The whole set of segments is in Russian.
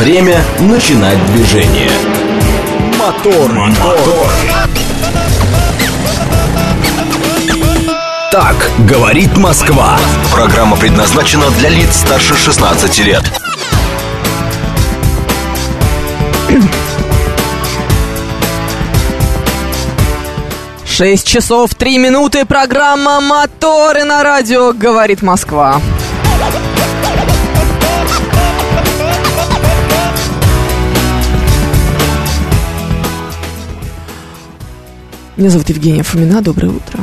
Время начинать движение. Мотор, мотор. Так говорит Москва. Программа предназначена для лиц старше 16 лет. Шесть часов три минуты. Программа «Моторы» на радио «Говорит Москва». Меня зовут Евгения Фомина. Доброе утро.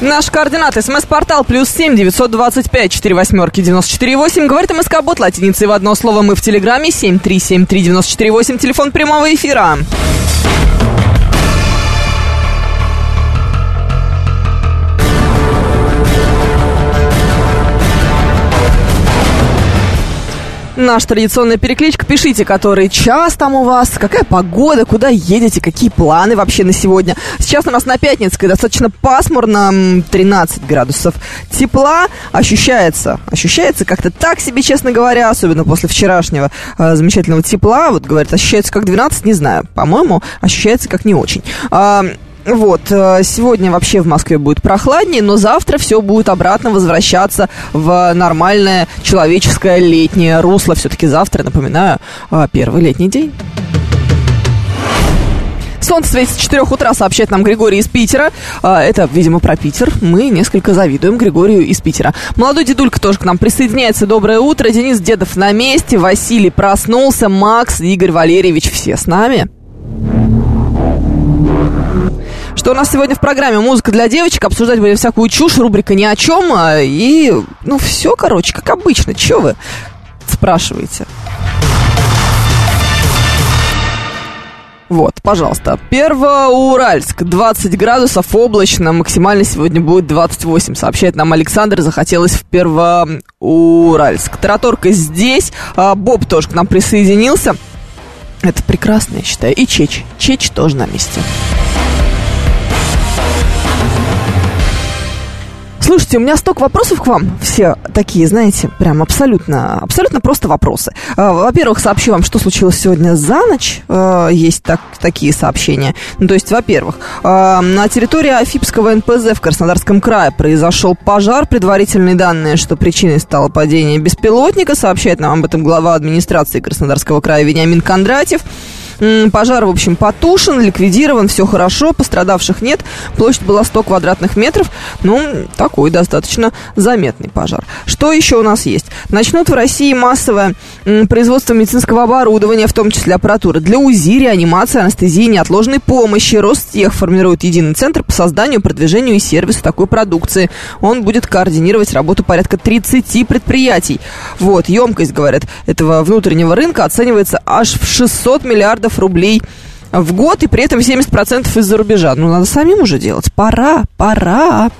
Наш координат. СМС-портал плюс семь девятьсот двадцать пять четыре восьмерки девяносто четыре восемь. Говорит МСК Бот латиницей в одно слово. Мы в Телеграме семь три семь три девяносто четыре восемь. Телефон прямого эфира. Наша традиционная перекличка. Пишите, который час там у вас, какая погода, куда едете, какие планы вообще на сегодня. Сейчас у нас на Пятницкой достаточно пасмурно, 13 градусов тепла. Ощущается, ощущается как-то так себе, честно говоря, особенно после вчерашнего э, замечательного тепла. Вот, говорят, ощущается как 12, не знаю. По-моему, ощущается как не очень. Вот, э, сегодня вообще в Москве будет прохладнее, но завтра все будет обратно возвращаться в нормальное человеческое летнее русло. Все-таки завтра, напоминаю, э, первый летний день. Солнце светит с 4 утра, сообщает нам Григорий из Питера. Э, это, видимо, про Питер. Мы несколько завидуем Григорию из Питера. Молодой дедулька тоже к нам присоединяется. Доброе утро. Денис Дедов на месте. Василий проснулся. Макс, Игорь Валерьевич, все с нами. Что у нас сегодня в программе? Музыка для девочек, обсуждать будем всякую чушь, рубрика ни о чем. а, И, ну, все, короче, как обычно. Че вы спрашиваете? Вот, пожалуйста. Первоуральск, 20 градусов, облачно, максимально сегодня будет 28, сообщает нам Александр, захотелось в Первоуральск. Тараторка здесь, а, Боб тоже к нам присоединился. Это прекрасно, я считаю. И Чеч. Чеч тоже на месте. Слушайте, у меня столько вопросов к вам. Все такие, знаете, прям абсолютно, абсолютно просто вопросы. А, Во-первых, сообщу вам, что случилось сегодня за ночь. А, Есть так, такие сообщения. Ну, то есть, во-первых, а, на территории Афипского НПЗ в Краснодарском крае произошел пожар. Предварительные данные, что причиной стало падение беспилотника, сообщает нам об этом глава администрации Краснодарского края Вениамин Кондратьев. Пожар, в общем, потушен, ликвидирован, все хорошо, пострадавших нет. Площадь была 100 квадратных метров. Ну, такой достаточно заметный пожар. Что еще у нас есть? Начнут в России массовое производство медицинского оборудования, в том числе аппаратуры для УЗИ, реанимации, анестезии, неотложной помощи. Ростех формирует единый центр по созданию, продвижению и сервису такой продукции. Он будет координировать работу порядка 30 предприятий. Вот, емкость, говорят, этого внутреннего рынка оценивается аж в 600 миллиардов рублей в год, и при этом 70% из-за рубежа. Ну, надо самим уже делать. Пора, пора.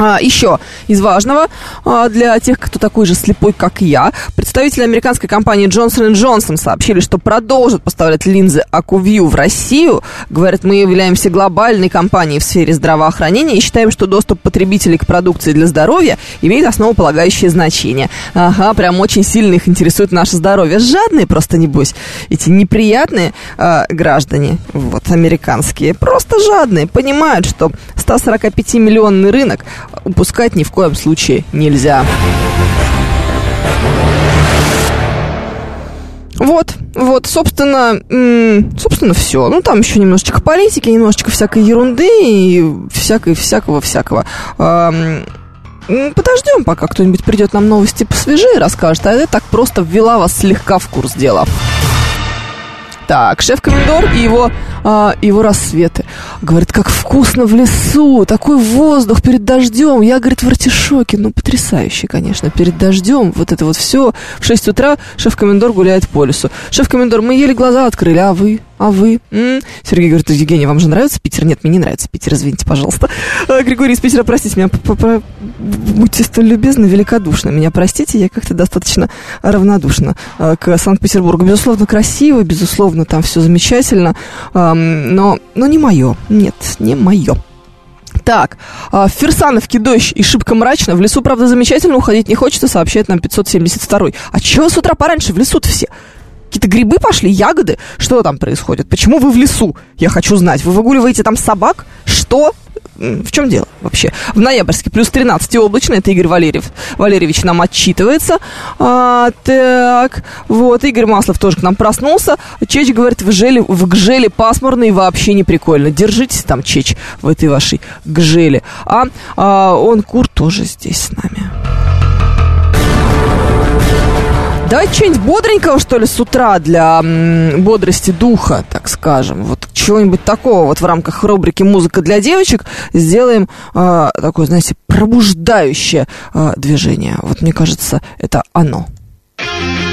А, еще из важного а, для тех, кто такой же слепой, как я, представители американской компании Johnson Johnson сообщили, что продолжат поставлять линзы AcuView в Россию. Говорят, мы являемся глобальной компанией в сфере здравоохранения и считаем, что доступ потребителей к продукции для здоровья имеет основополагающее значение. Ага, прям очень сильно их интересует наше здоровье. Жадные просто, небось, эти неприятные а, граждане, вот, американские, просто жадные, понимают, что 145-миллионный рынок упускать ни в коем случае нельзя. Вот, вот, собственно, собственно, все. Ну, там еще немножечко политики, немножечко всякой ерунды и всякой, всякого-всякого. Подождем, пока кто-нибудь придет нам новости посвежее расскажет, а я так просто ввела вас слегка в курс дела. Так, шеф-комендор и его, а, его рассветы. Говорит, как вкусно в лесу, такой воздух перед дождем. Я, говорит, в артишоке. Ну, потрясающе, конечно, перед дождем. Вот это вот все. В 6 утра шеф-комендор гуляет по лесу. Шеф-комендор, мы еле глаза открыли, а вы? А вы? М? Сергей говорит, Евгений, вам же нравится Питер? Нет, мне не нравится Питер, извините, пожалуйста. А, Григорий из Питера, простите меня, будьте столь любезны, великодушны. Меня простите, я как-то достаточно равнодушна а, к Санкт-Петербургу. Безусловно, красиво, безусловно, шикарно, там все замечательно, но, но не мое, нет, не мое. Так, а, в Ферсановке дождь и шибко мрачно. В лесу, правда, замечательно, уходить не хочется, сообщает нам 572-й. А чего с утра пораньше в лесу-то все? Какие-то грибы пошли, ягоды? Что там происходит? Почему вы в лесу? Я хочу знать. Вы выгуливаете там собак? Что? В чем дело вообще? В ноябрьске плюс 13 и облачно. Это Игорь Валерьев, Валерьевич нам отчитывается. А, так, вот, Игорь Маслов тоже к нам проснулся. Чеч говорит, в, желе, в Гжеле пасмурно и вообще не прикольно. Держитесь там, Чеч, в этой вашей Гжеле. А, а он Кур тоже здесь с нами. Давайте что-нибудь бодренького, что ли, с утра для м, бодрости духа, так скажем. Вот чего-нибудь такого вот в рамках рубрики «Музыка для девочек» сделаем э, такое, знаете, пробуждающее э, движение. Вот мне кажется, это оно. А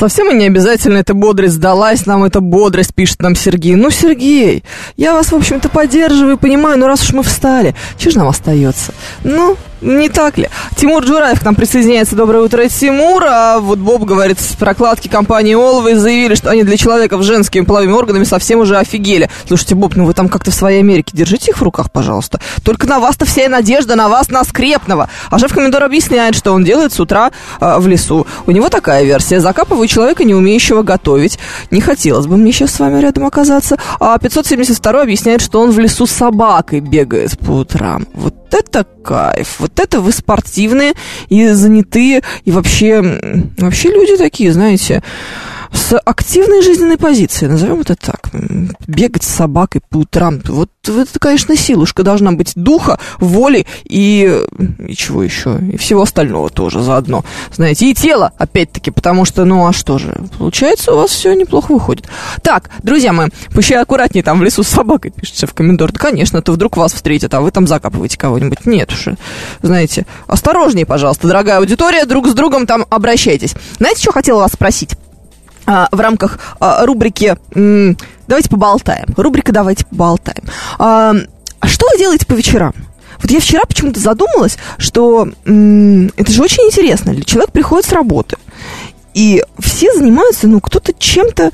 совсем и не обязательно эта бодрость сдалась, нам эта бодрость, пишет нам Сергей. Ну, Сергей, я вас, в общем-то, поддерживаю, понимаю, но раз уж мы встали, что же нам остается? Ну, не так ли? Тимур Джураев к нам присоединяется. Доброе утро, Тимур. А вот Боб говорит, прокладки компании Олвы заявили, что они для человека в женскими половыми органами совсем уже офигели. Слушайте, Боб, ну вы там как-то в своей Америке держите их в руках, пожалуйста. Только на вас-то вся надежда, на вас, на скрепного. А шеф-комендор объясняет, что он делает с утра э, в лесу. У него такая версия. Закапываю человека, не умеющего готовить. Не хотелось бы мне сейчас с вами рядом оказаться. А 572 объясняет, что он в лесу с собакой бегает по утрам. Вот это кайф. Вот это вы спортивные и занятые, и вообще, вообще люди такие, знаете, с активной жизненной позицией, назовем это так. Бегать с собакой по утрам. Вот это, конечно, силушка должна быть духа, воли и, и чего еще? И всего остального тоже заодно. Знаете, и тело, опять-таки, потому что, ну а что же, получается, у вас все неплохо выходит. Так, друзья мои, пусть аккуратнее там в лесу с собакой, пишет шеф-комендор. Да, конечно, то вдруг вас встретят, а вы там закапываете кого-нибудь. Нет уж, знаете, осторожнее, пожалуйста, дорогая аудитория, друг с другом там обращайтесь. Знаете, что хотела вас спросить? А, в рамках а, рубрики «Давайте поболтаем». Рубрика «Давайте поболтаем». А, что вы делаете по вечерам? Вот я вчера почему-то задумалась, что это же очень интересно. Человек приходит с работы, и все занимаются, ну, кто-то чем-то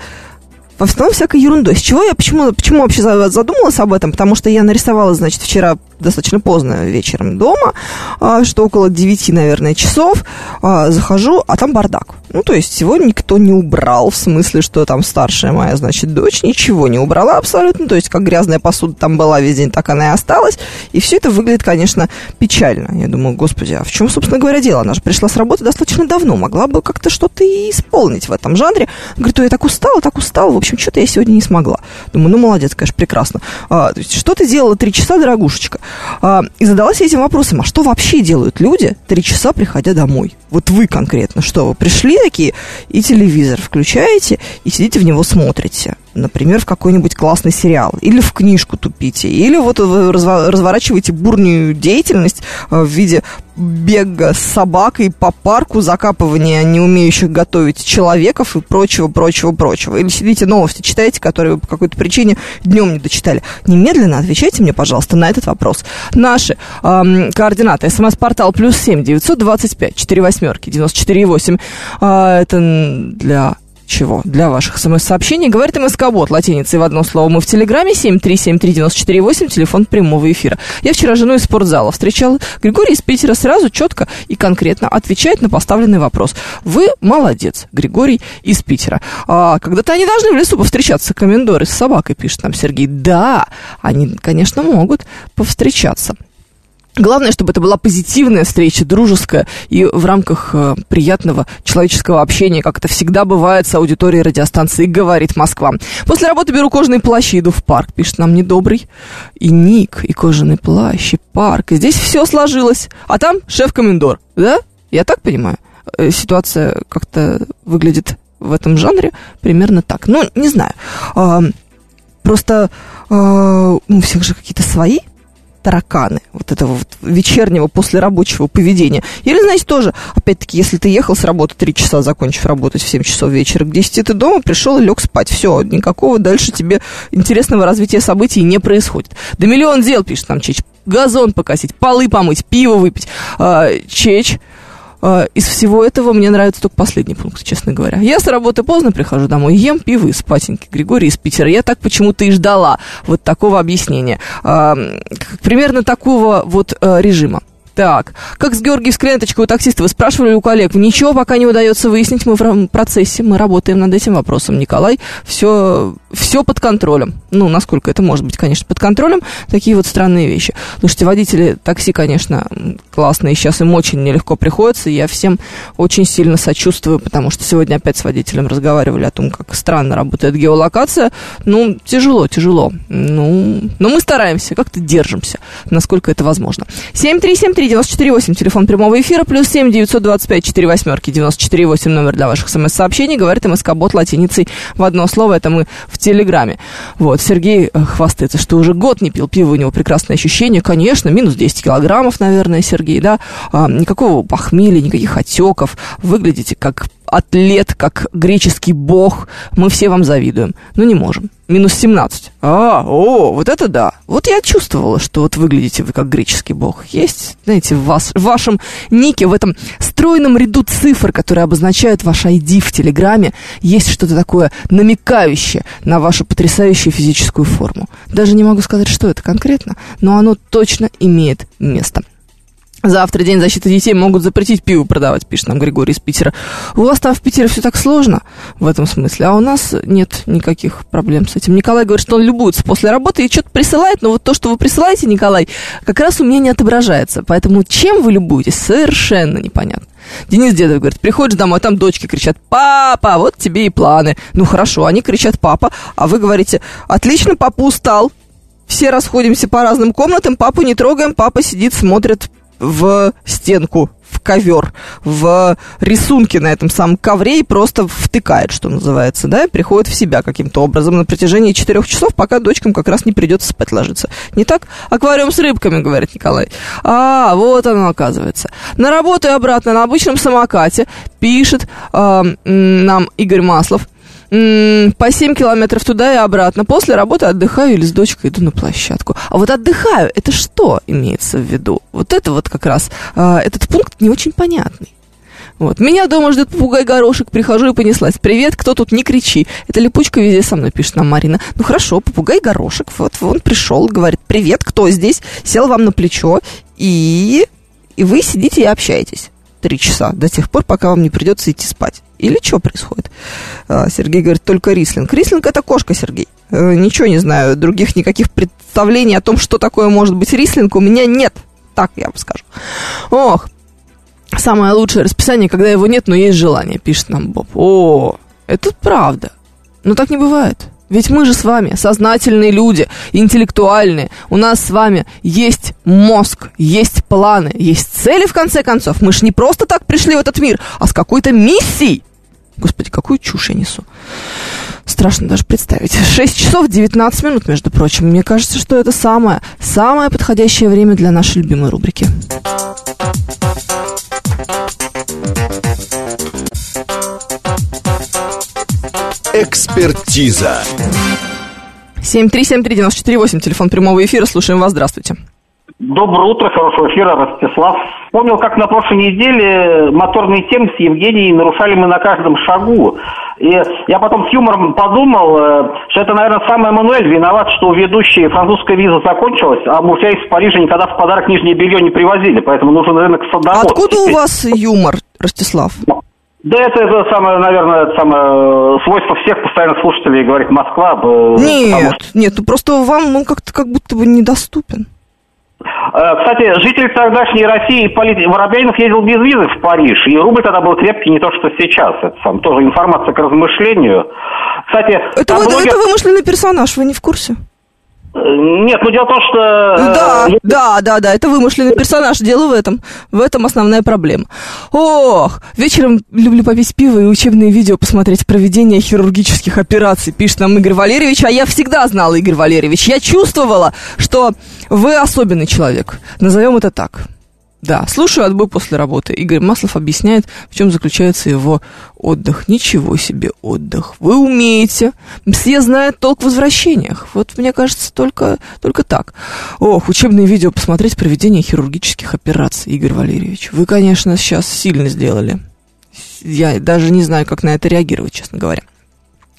в основном всякой ерундой. С чего я, почему, почему вообще задумалась об этом? Потому что я нарисовала, значит, вчера достаточно поздно вечером дома, что около 9, наверное, часов, захожу, а там бардак. Ну, то есть его никто не убрал, в смысле, что там старшая моя, значит, дочь ничего не убрала абсолютно, то есть как грязная посуда там была весь день, так она и осталась, и все это выглядит, конечно, печально. Я думаю, господи, а в чем, собственно говоря, дело? Она же пришла с работы достаточно давно, могла бы как-то что-то и исполнить в этом жанре. Говорит, я так устала, так устала, в общем, что-то я сегодня не смогла. Думаю, ну, молодец, конечно, прекрасно. А, то есть, что ты делала три часа, дорогушечка? А, и задалась этим вопросом, а что вообще делают люди три часа, приходя домой? Вот вы конкретно, что вы пришли такие и телевизор включаете и сидите в него смотрите? Например, в какой-нибудь классный сериал, или в книжку тупите, или вот вы разворачиваете бурную деятельность э, в виде бега с собакой по парку, закапывания не умеющих готовить человеков и прочего, прочего, прочего. Или сидите новости читаете, которые вы по какой-то причине днем не дочитали. Немедленно отвечайте мне, пожалуйста, на этот вопрос. Наши эм, координаты. СМС-портал плюс семь девятьсот двадцать пять четыре восьмерки девяносто четыре восемь. А, это для чего? Для ваших смс-сообщений. Говорит МСК-бот латиницей в одно слово. Мы в Телеграме 7373948, телефон прямого эфира. Я вчера жену из спортзала встречал. Григорий из Питера сразу четко и конкретно отвечает на поставленный вопрос. Вы молодец, Григорий из Питера. А, когда-то они должны в лесу повстречаться, комендоры с собакой, пишет нам Сергей. Да, они, конечно, могут повстречаться. Главное, чтобы это была позитивная встреча, дружеская и в рамках э, приятного человеческого общения, как это всегда бывает с аудиторией радиостанции «Говорит Москва». После работы беру кожаный плащ и иду в парк, пишет нам недобрый. И ник, и кожаный плащ, и парк. И здесь все сложилось. А там шеф-комендор, да? Я так понимаю? Э, ситуация как-то выглядит в этом жанре примерно так. Ну, не знаю. Э, просто у всех же какие-то свои тараканы вот этого вот вечернего послерабочего поведения. Или, знаете, тоже, опять-таки, если ты ехал с работы 3 часа, закончив работать в 7 часов вечера, к 10 ты дома пришел и лег спать. Все, никакого дальше тебе интересного развития событий не происходит. Да миллион дел, пишет нам Чеч. Газон покосить, полы помыть, пиво выпить. А, Чеч из всего этого мне нравится только последний пункт, честно говоря. Я с работы поздно прихожу домой, ем пиво из патеньки. Григорий из Питера. Я так почему-то и ждала вот такого объяснения. А, примерно такого вот а, режима. Так, как с Георгиевской ленточкой у таксиста? Вы спрашивали у коллег. Ничего пока не удается выяснить. Мы в процессе, мы работаем над этим вопросом. Николай, все, все под контролем. Ну, насколько это может быть, конечно, под контролем. Такие вот странные вещи. Слушайте, водители такси, конечно, классные. Сейчас им очень нелегко приходится. Я всем очень сильно сочувствую, потому что сегодня опять с водителем разговаривали о том, как странно работает геолокация. Ну, тяжело, тяжело. Ну, но мы стараемся, как-то держимся, насколько это возможно. 73739 94,8, телефон прямого эфира, плюс 7 925 4 восьмерки, 94,8 номер для ваших смс-сообщений, говорит МСК-бот латиницей в одно слово, это мы в Телеграме. Вот, Сергей э, хвастается, что уже год не пил пиво, у него прекрасное ощущение, конечно, минус 10 килограммов, наверное, Сергей, да, а, никакого похмелья, никаких отеков, выглядите как атлет, как греческий бог, мы все вам завидуем, но не можем. Минус 17. А, о, вот это да. Вот я чувствовала, что вот выглядите вы как греческий бог. Есть, знаете, в, вас, в вашем нике, в этом стройном ряду цифр, которые обозначают ваш ID в Телеграме, есть что-то такое намекающее на вашу потрясающую физическую форму. Даже не могу сказать, что это конкретно, но оно точно имеет место. Завтра День защиты детей могут запретить пиво продавать, пишет нам Григорий из Питера. У вас там в Питере все так сложно в этом смысле, а у нас нет никаких проблем с этим. Николай говорит, что он любуется после работы и что-то присылает, но вот то, что вы присылаете, Николай, как раз у меня не отображается. Поэтому чем вы любуетесь, совершенно непонятно. Денис Дедов говорит, приходишь домой, там дочки кричат, папа, вот тебе и планы. Ну хорошо, они кричат, папа, а вы говорите, отлично, папа устал, все расходимся по разным комнатам, папу не трогаем, папа сидит, смотрит в стенку, в ковер, в рисунки на этом самом ковре и просто втыкает, что называется, да, и приходит в себя каким-то образом на протяжении четырех часов, пока дочкам как раз не придется спать ложиться. Не так? Аквариум с рыбками, говорит Николай. А, вот оно оказывается. На работу и обратно на обычном самокате пишет э, нам Игорь Маслов по 7 километров туда и обратно. После работы отдыхаю или с дочкой иду на площадку. А вот отдыхаю, это что имеется в виду? Вот это вот как раз, э, этот пункт не очень понятный. Вот. Меня дома ждет попугай-горошек, прихожу и понеслась. Привет, кто тут, не кричи. Это липучка везде со мной, пишет нам Марина. Ну хорошо, попугай-горошек, вот он пришел, говорит, привет, кто здесь? Сел вам на плечо, и, и вы сидите и общаетесь три часа, до тех пор, пока вам не придется идти спать. Или что происходит? А, Сергей говорит, только рислинг. Рислинг это кошка, Сергей. Э, ничего не знаю, других никаких представлений о том, что такое может быть рислинг, у меня нет. Так я вам скажу. Ох, самое лучшее расписание, когда его нет, но есть желание, пишет нам Боб. О, это правда. Но так не бывает. Ведь мы же с вами сознательные люди, интеллектуальные. У нас с вами есть мозг, есть планы, есть цели, в конце концов. Мы же не просто так пришли в этот мир, а с какой-то миссией. Господи, какую чушь я несу. Страшно даже представить. 6 часов 19 минут, между прочим. Мне кажется, что это самое, самое подходящее время для нашей любимой рубрики. Экспертиза. 7373948, телефон прямого эфира. Слушаем вас. Здравствуйте. Доброе утро, хорошего эфира, Ростислав. Вспомнил, как на прошлой неделе моторные темы с Евгенией нарушали мы на каждом шагу. И я потом с юмором подумал, э, что это, наверное, сам Эммануэль виноват, что у ведущей французская виза закончилась, а мужья из Парижа никогда в подарок нижнее белье не привозили, поэтому нужен рынок садовод. Откуда у вас юмор, Ростислав? Да это, это самое, наверное, это самое э, свойство всех постоянно слушателей, говорит Москва. Нет, что... нет, ну просто вам он как-то как будто бы недоступен. Э, кстати, житель тогдашней России Полит... Воробьянинов ездил без визы в Париж, и рубль тогда был крепкий, не то что сейчас. Это сам, тоже информация к размышлению. Кстати, это, вы, блогер... это вымышленный персонаж, вы не в курсе? Нет, ну дело в том, что... Э, да, я... да, да, да, это вымышленный персонаж, дело в этом. В этом основная проблема. Ох, вечером люблю попить пиво и учебные видео посмотреть проведение хирургических операций, пишет нам Игорь Валерьевич, а я всегда знала, Игорь Валерьевич, я чувствовала, что вы особенный человек, назовем это так. Да, слушаю отбой после работы. Игорь Маслов объясняет, в чем заключается его отдых. Ничего себе отдых. Вы умеете. Все знают толк в возвращениях. Вот мне кажется, только, только так. Ох, учебные видео посмотреть проведение хирургических операций, Игорь Валерьевич. Вы, конечно, сейчас сильно сделали. Я даже не знаю, как на это реагировать, честно говоря.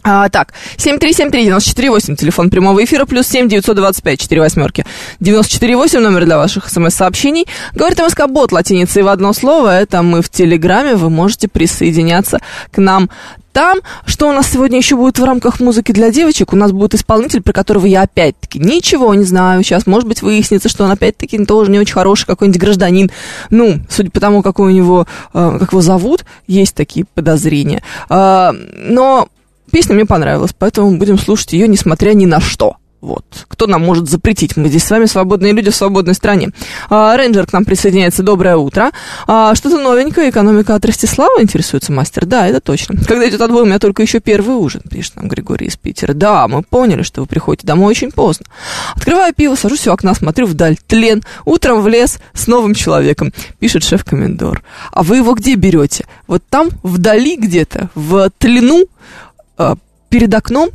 А, так, 7373948, телефон прямого эфира, плюс 7 925 4 восьмерки. 948 номер для ваших смс-сообщений. Говорит МСК Бот латиницей в одно слово, это мы в Телеграме, вы можете присоединяться к нам там. Что у нас сегодня еще будет в рамках музыки для девочек? У нас будет исполнитель, про которого я опять-таки ничего не знаю. Сейчас, может быть, выяснится, что он опять-таки тоже не очень хороший какой-нибудь гражданин. Ну, судя по тому, какой у него, э, как его зовут, есть такие подозрения. Э, но Песня мне понравилась, поэтому будем слушать ее, несмотря ни на что. Вот. Кто нам может запретить? Мы здесь с вами свободные люди в свободной стране. А, рейнджер к нам присоединяется. Доброе утро. А, что-то новенькое. Экономика от Ростислава интересуется мастер. Да, это точно. Когда идет отбой, у меня только еще первый ужин, пишет нам Григорий из Питера. Да, мы поняли, что вы приходите домой очень поздно. Открываю пиво, сажусь у окна, смотрю вдаль. Тлен. Утром в лес с новым человеком, пишет шеф-комендор. А вы его где берете? Вот там, вдали где-то, в тлену, э, перед окном.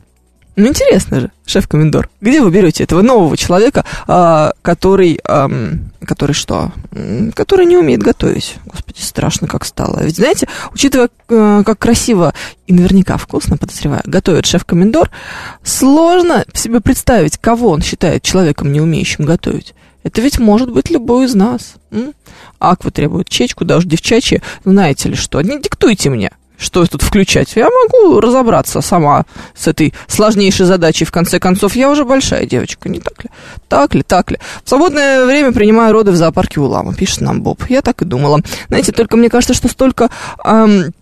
Ну, интересно же, шеф-комендор. Где вы берете этого нового человека, э, который, э, который что? Который не умеет готовить. Господи, страшно как стало. Ведь, знаете, учитывая, э, как красиво и наверняка вкусно, подозреваю, готовит шеф-комендор, сложно себе представить, кого он считает человеком, не умеющим готовить. Это ведь может быть любой из нас. М? Аква требует чечку, даже девчачья. Знаете ли что? Не диктуйте мне что тут включать. Я могу разобраться сама с этой сложнейшей задачей. В конце концов, я уже большая девочка, не так ли? Так ли, так ли. В свободное время принимаю роды в зоопарке Улама, пишет нам Боб. Я так и думала. Знаете, только мне кажется, что столько... Эм,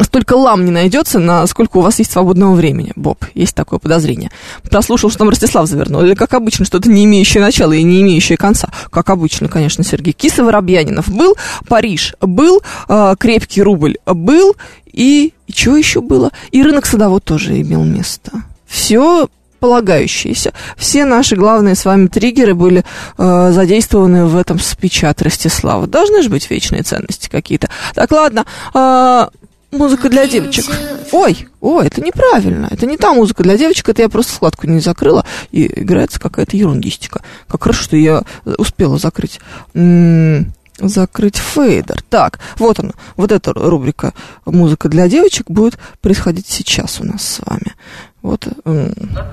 столько лам не найдется, на сколько у вас есть свободного времени, Боб. Есть такое подозрение. Прослушал, что там Ростислав завернул. Или, как обычно, что-то не имеющее начала и не имеющее конца. Как обычно, конечно, Сергей. Киса Воробьянинов был, Париж был, э, Крепкий рубль был, и, и что еще было? И рынок садовод тоже имел место. Все полагающиеся. Все наши главные с вами триггеры были э, задействованы в этом спиче от Ростислава. Должны же быть вечные ценности какие-то. Так, ладно. Э, Музыка для девочек. Ой, ой, это неправильно. Это не та музыка для девочек, это я просто складку не закрыла, и играется какая-то ерундистика. Как хорошо, что я успела закрыть. М-м, закрыть фейдер. Так, вот она, вот эта рубрика «Музыка для девочек» будет происходить сейчас у нас с вами. Вот.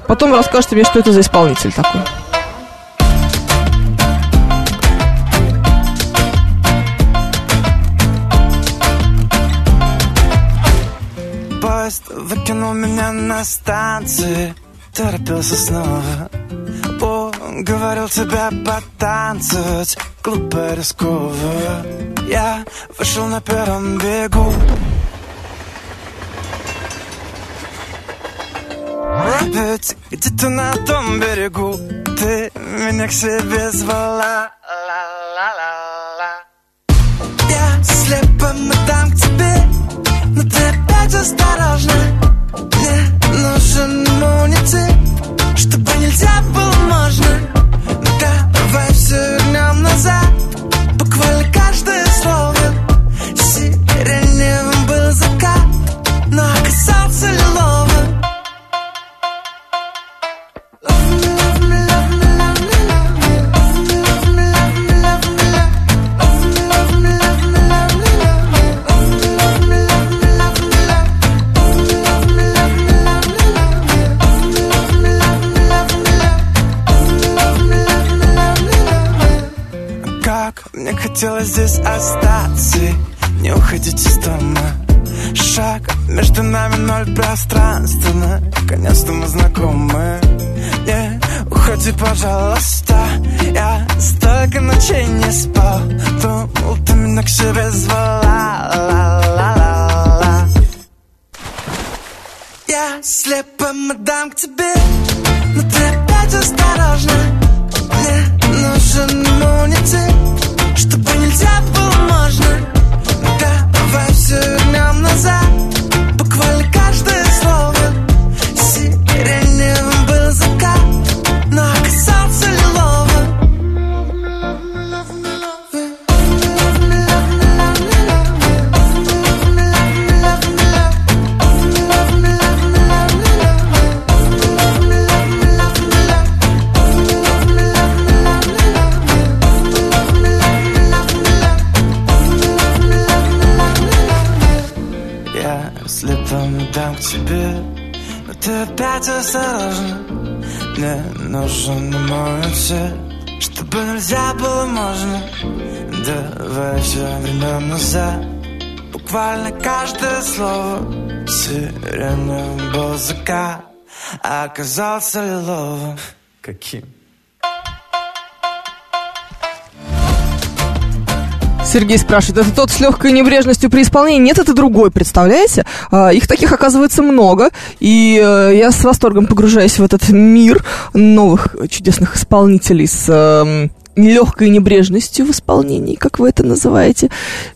Потом расскажете мне, что это за исполнитель такой. Поезд выкинул меня на станции. Торопился снова. О, говорил тебя потанцевать. Глупо рисково Я вышел на первом бегу. Ведь где-то на том берегу Ты меня к себе звала. Я опять осторожна Мне нужен муниципь Чтобы нельзя было можно. Давай все вернем назад. Буквально каждое слово. Сиреневым был закат. Но оказался хотела здесь остаться. Не уходить из дома. Шаг между нами ноль пространства. Наконец-то мы знакомы. Не уходи, пожалуйста. Я столько ночей не спал. Думал, ты меня к себе звала. Ла -ла -ла -ла. Я слепо дам к тебе. Но ты опять нужен мой Чтобы нельзя было можно. Давай все вернем назад. Буквально каждое слово. Сиреновым был закат оказался лиловым. Каким? Сергей спрашивает, это тот с легкой небрежностью при исполнении? Нет, это другой, представляете? А, их таких оказывается много, и э, я с восторгом погружаюсь в этот мир новых чудесных исполнителей с эм, легкой небрежностью в исполнении, как вы это называете,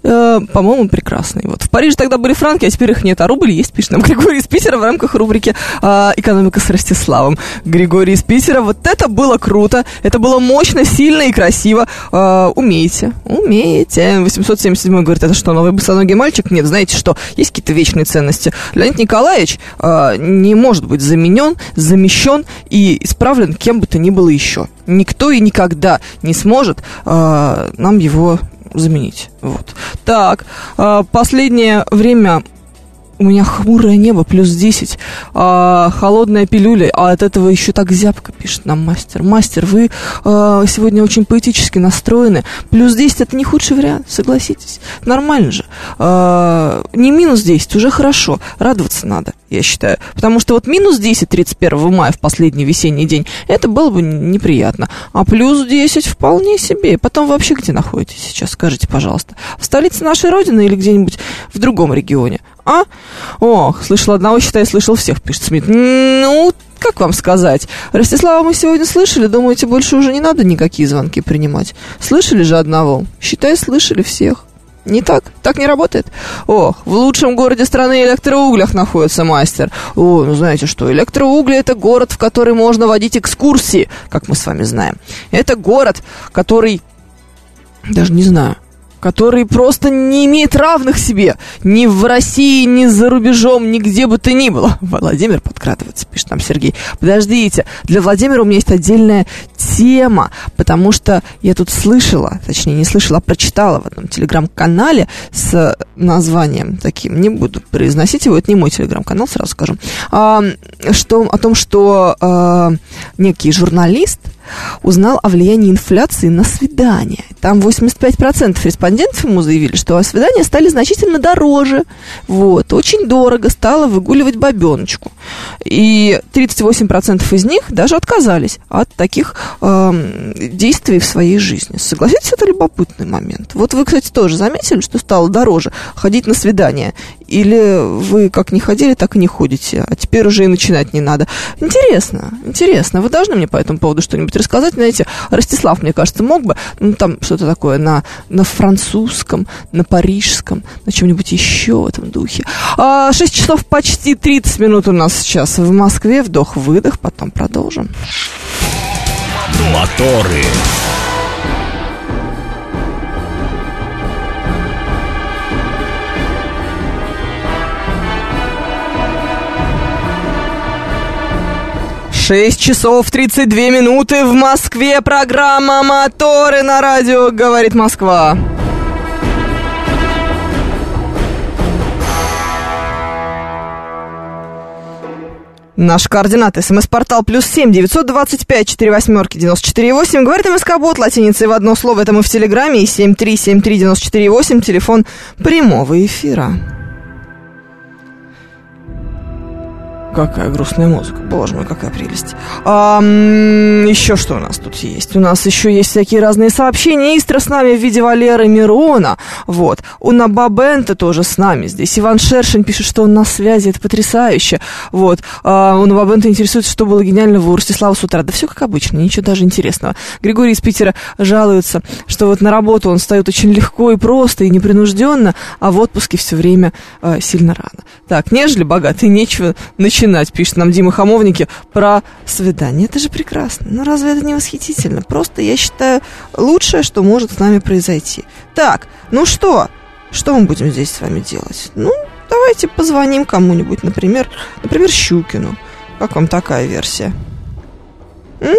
э, по-моему, прекрасный. Вот в Париже тогда были франки, а теперь их нет, а рубль есть, пишет нам Григорий из Питера в рамках рубрики э, «Экономика с Ростиславом». Григорий из Питера, вот это было круто, это было мощно, сильно и красиво. Э, умеете, умеете. 877 говорит, это что, новый босоногий мальчик? Нет, знаете что, есть какие-то вечные ценности. Леонид Николаевич э, не может быть заменен, замещен и исправлен кем бы то ни было еще. Никто и никогда не сможет э, нам его заменить. Вот. Так, э, последнее время у меня хмурое небо, плюс 10, а, холодная пилюля, а от этого еще так зябко, пишет нам мастер. Мастер, вы а, сегодня очень поэтически настроены. Плюс 10 это не худший вариант, согласитесь. Нормально же. А, не минус 10, уже хорошо. Радоваться надо, я считаю. Потому что вот минус 10 31 мая в последний весенний день, это было бы неприятно. А плюс 10 вполне себе. Потом вообще где находитесь сейчас, скажите, пожалуйста. В столице нашей Родины или где-нибудь в другом регионе? А? Ох, слышал одного, считай, слышал всех, пишет Смит. Ну, как вам сказать? Ростислава мы сегодня слышали, думаете, больше уже не надо никакие звонки принимать? Слышали же одного? Считай, слышали всех. Не так? Так не работает? Ох, в лучшем городе страны электроуглях находится мастер. О, ну знаете что, электроугли это город, в который можно водить экскурсии, как мы с вами знаем. Это город, который... Даже не знаю который просто не имеет равных себе ни в России, ни за рубежом, нигде бы то ни было. Владимир подкрадывается, пишет нам Сергей. Подождите, для Владимира у меня есть отдельная тема, потому что я тут слышала, точнее не слышала, а прочитала в одном телеграм-канале с названием таким, не буду произносить его, это не мой телеграм-канал, сразу скажу, а, что, о том, что а, некий журналист узнал о влиянии инфляции на свидания. Там 85% респондентов ему заявили, что свидания стали значительно дороже. Вот, очень дорого стало выгуливать бабеночку. И 38% из них даже отказались от таких э, действий в своей жизни. Согласитесь, это любопытный момент. Вот вы, кстати, тоже заметили, что стало дороже ходить на свидания? Или вы как не ходили, так и не ходите, а теперь уже и начинать не надо? Интересно, интересно. Вы должны мне по этому поводу что-нибудь рассказать? Знаете, Ростислав, мне кажется, мог бы, ну, там что-то такое на, на французском, на парижском, на чем-нибудь еще в этом духе. А, 6 часов почти 30 минут у нас сейчас в Москве. Вдох-выдох, потом продолжим. Моторы. 6 часов 32 минуты в Москве. Программа «Моторы» на радио «Говорит Москва». Наш координат. СМС-портал плюс семь девятьсот двадцать пять четыре восьмерки девяносто четыре восемь. Говорит МСК Бот латиницей в одно слово. Это мы в Телеграме. И семь три семь три девяносто четыре восемь. Телефон прямого эфира. Какая грустная музыка. Боже мой, какая прелесть. А, еще что у нас тут есть? У нас еще есть всякие разные сообщения. Истра с нами в виде Валеры Мирона. Вот. У Набабента тоже с нами здесь. Иван Шершин пишет, что он на связи. Это потрясающе. Вот. А, у Набабента интересуется, что было гениального у Ростислава с утра. Да все как обычно, ничего даже интересного. Григорий из Питера жалуется, что вот на работу он встает очень легко и просто, и непринужденно, а в отпуске все время а, сильно рано. Так, нежели богатый, нечего начинать начинать, пишет нам Дима Хамовники, про свидание. Это же прекрасно. Ну, разве это не восхитительно? Просто, я считаю, лучшее, что может с нами произойти. Так, ну что? Что мы будем здесь с вами делать? Ну, давайте позвоним кому-нибудь, например, например, Щукину. Как вам такая версия? М?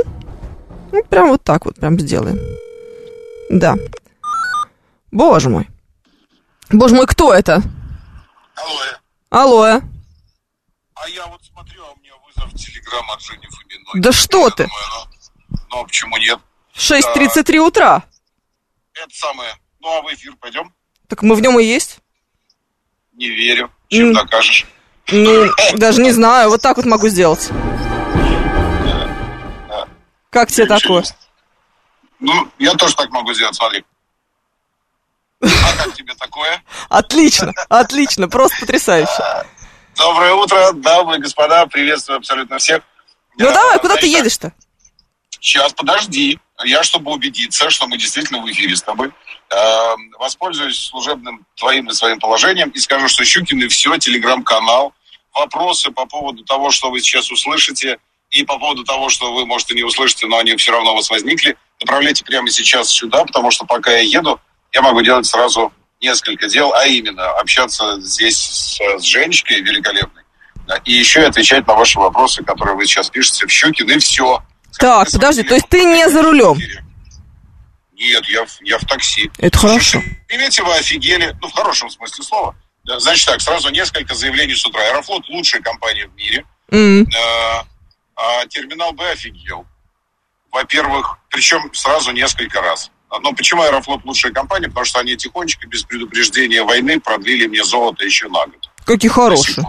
Ну, прям вот так вот, прям сделаем. Да. Боже мой. Боже мой, кто это? Алло. Алло. А я вот смотрю, а у меня вызов телеграм от Жени Фоминой. Да что ты? Думаю, ну, ну, а почему нет? 6.33 утра. Это самое. Ну, а в эфир пойдем? Так мы в нем и есть. Не верю. Чем М. докажешь? Ну, даже не знаю, вот так вот могу сделать. Как тебе такое? Ну, я тоже так могу сделать, смотри. А как тебе такое? Отлично, отлично, просто потрясающе. Доброе утро, дамы и господа, приветствую абсолютно всех. Ну Э, давай, куда ты едешь-то? Сейчас, подожди. Я, чтобы убедиться, что мы действительно в эфире с тобой, э, воспользуюсь служебным твоим и своим положением и скажу, что Щукины все, телеграм-канал. Вопросы по поводу того, что вы сейчас услышите, и по поводу того, что вы, может, и не услышите, но они все равно у вас возникли, направляйте прямо сейчас сюда, потому что пока я еду, я могу делать сразу несколько дел, а именно общаться здесь с, с Женечкой великолепной, да, и еще и отвечать на ваши вопросы, которые вы сейчас пишете в Щукин, и все. Так, подожди, то есть ты не за рулем? Нет, я, в- я в такси. Это хорошо. Вы офигели, ну, в хорошем смысле слова. Значит так, сразу несколько заявлений с утра. Аэрофлот лучшая компания в мире. М, Э, А терминал Б офигел. Во-первых, причем сразу несколько раз. Но почему Аэрофлот лучшая компания? Потому что они тихонечко, без предупреждения войны, продлили мне золото еще на год. Какие хорошие.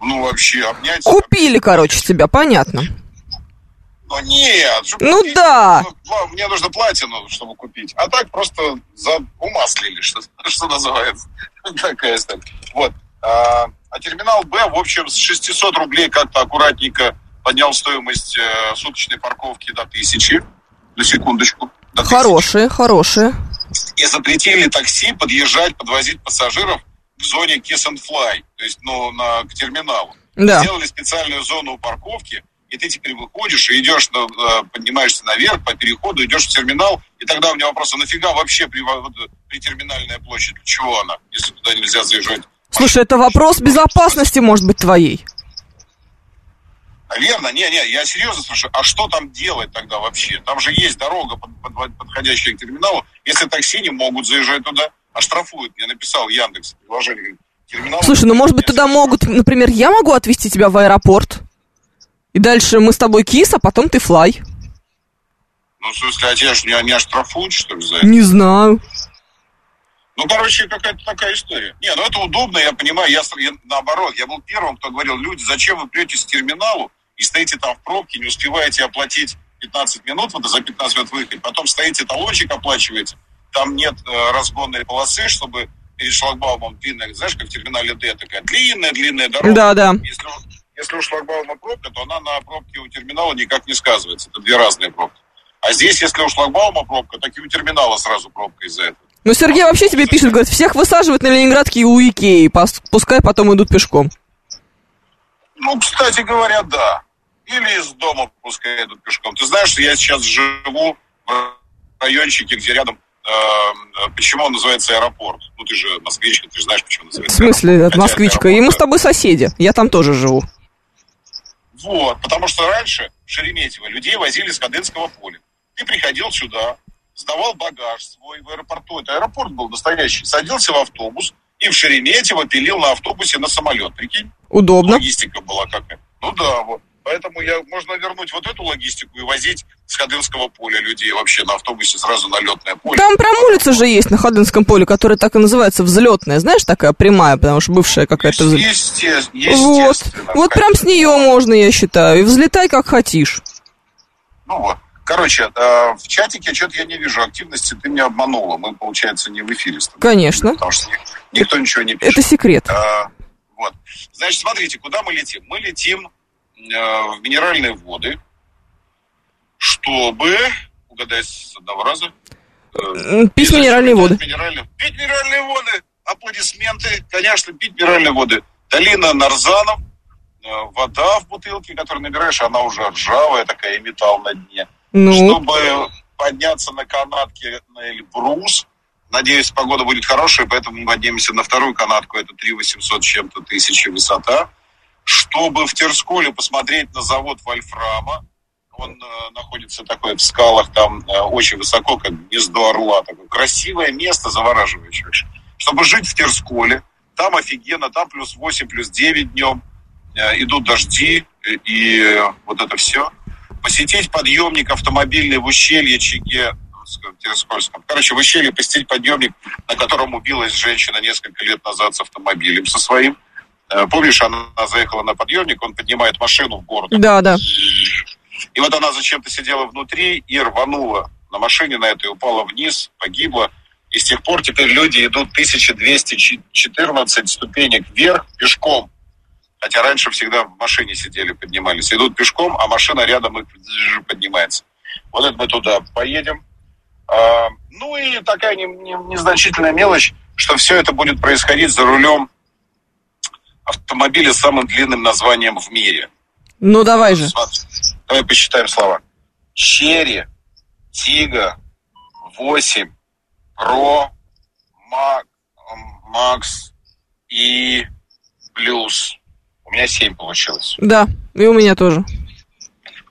Ну, вообще, обнять... Купили, короче, тебя, понятно. Ну, нет. Ну купить, да. ну, Мне нужно платину, чтобы купить. А так просто за умаслили, что, что называется. Такая. Вот. А, а терминал Б, в общем, с 600 рублей как-то аккуратненько поднял стоимость э, суточной парковки до 1000. На секундочку. До 1000. Хорошие, хорошие. И запретили такси подъезжать, подвозить пассажиров в зоне Kiss and Fly, то есть ну, на, к терминалу. Да. Сделали специальную зону парковки, и ты теперь выходишь и идешь, на- поднимаешься наверх по переходу, идешь в терминал, и тогда у меня вопрос, а нафига вообще при, при терминальная площадь? Для чего она, если туда нельзя заезжать? Слушай, это вопрос безопасности, может быть, твоей. А, Верно, не, не, я серьезно спрашиваю, а что там делать тогда вообще? Там же есть дорога, под- под- подходящая к терминалу. Если такси не могут заезжать туда, оштрафуют. Я написал Яндекс говорит, терминал- Слушай, ну, может быть, туда могут, например, я могу отвезти тебя в аэропорт? И дальше мы с тобой кис, а потом ты флай. Ну, в смысле, а тебя ж не, не оштрафуют, что ли, за это? Не знаю. Ну, короче, какая-то такая история. Не, ну это удобно, я понимаю, я, с- я наоборот, я был первым, кто говорил, люди, зачем вы претесь к терминалу и стоите там в пробке, не успеваете оплатить 15 минут, вот за 15 минут выехать, потом стоите, талончик оплачиваете, там нет э, разгонной полосы, чтобы перед шлагбаумом длинная, знаешь, как в терминале Д, такая длинная-длинная дорога. Да, да. Если, если у шлагбаума пробка, то она на пробке у терминала никак не сказывается. Это две разные пробки. А здесь, если у шлагбаума пробка, так и у терминала сразу пробка из-за этого. Ну, Сергей вообще тебе пишет, говорит, всех высаживают на Ленинградке у Икеи, пускай потом идут пешком. Ну, кстати говоря, да. Или из дома пускай идут пешком. Ты знаешь, я сейчас живу в райончике, где рядом... э, почему он называется аэропорт? Ну, ты же москвичка, ты же знаешь, почему В называется смысле, аэропорт. москвичка. аэропорт, И мы с тобой соседи. Я там тоже живу. Вот, потому что раньше в Шереметьево людей возили с Ходынского поля. Ты приходил сюда, сдавал багаж свой в аэропорту. Это аэропорт был настоящий. Садился в автобус и в Шереметьево пилил на автобусе на самолет. Прикинь? Удобно. Логистика была какая. Ну да, вот. Поэтому я, можно вернуть вот эту логистику и возить с Ходынского поля людей вообще на автобусе сразу на летное поле. Там прям улица же есть на Ходынском поле, которая так и называется взлетная. Знаешь, такая прямая, потому что бывшая какая-то взлет. Есте- Вот. естественно. Вот прям с нее можно, я считаю. И взлетай как хотишь. Ну вот. Короче, э, в чатике что-то я не вижу активности, ты меня обманула. Мы, получается, не в эфире с тобой. Конечно. Потому что ни- никто ничего не пишет. Это секрет. А, вот. Значит, смотрите, куда мы летим? Мы летим э, в минеральные воды, чтобы, угадай с одного раза, э, Пить минеральные воды. пить минеральные- Пить минеральные воды. Аплодисменты. Конечно, пить минеральные воды. Долина Нарзанов. э, Вода в бутылке, которую набираешь, она уже ржавая такая, и металл на дне. Ну, Чтобы подняться на канатке на Эльбрус, надеюсь, погода будет хорошая, поэтому мы поднимемся на вторую канатку, это 3 800 чем-то тысячи высота. Чтобы в Терсколе посмотреть на завод Вольфрама, он э, находится такой в скалах, там э, очень высоко, как гнездо орла. Такое красивое место, завораживающее. Чтобы жить в Терсколе, там офигенно, там плюс 8, плюс 9 днем, э, идут дожди, э, и вот это все. Посетить подъемник автомобильный в ущелье Чиге, в Терскольском. Короче, в ущелье посетить подъемник, на котором убилась женщина несколько лет назад с автомобилем со своим. Э, Помнишь, она заехала на подъемник, он поднимает машину в город. да, да. И вот она зачем-то сидела внутри и рванула на машине на этой, упала вниз, погибла. И с тех пор теперь люди идут 1214 ступенек вверх пешком. Хотя раньше всегда в машине сидели, поднимались. Идут пешком, а машина рядом их поднимается. Вот это мы туда поедем. А, ну и такая не- не- незначительная мелочь, что все это будет происходить за рулем автомобиля с самым длинным названием в мире. Ну, давай же. Давай посчитаем слова. Черри, Тига, 8, Про, Мак, м, Макс и Плюс. У меня 7 получилось. Да, и у меня тоже.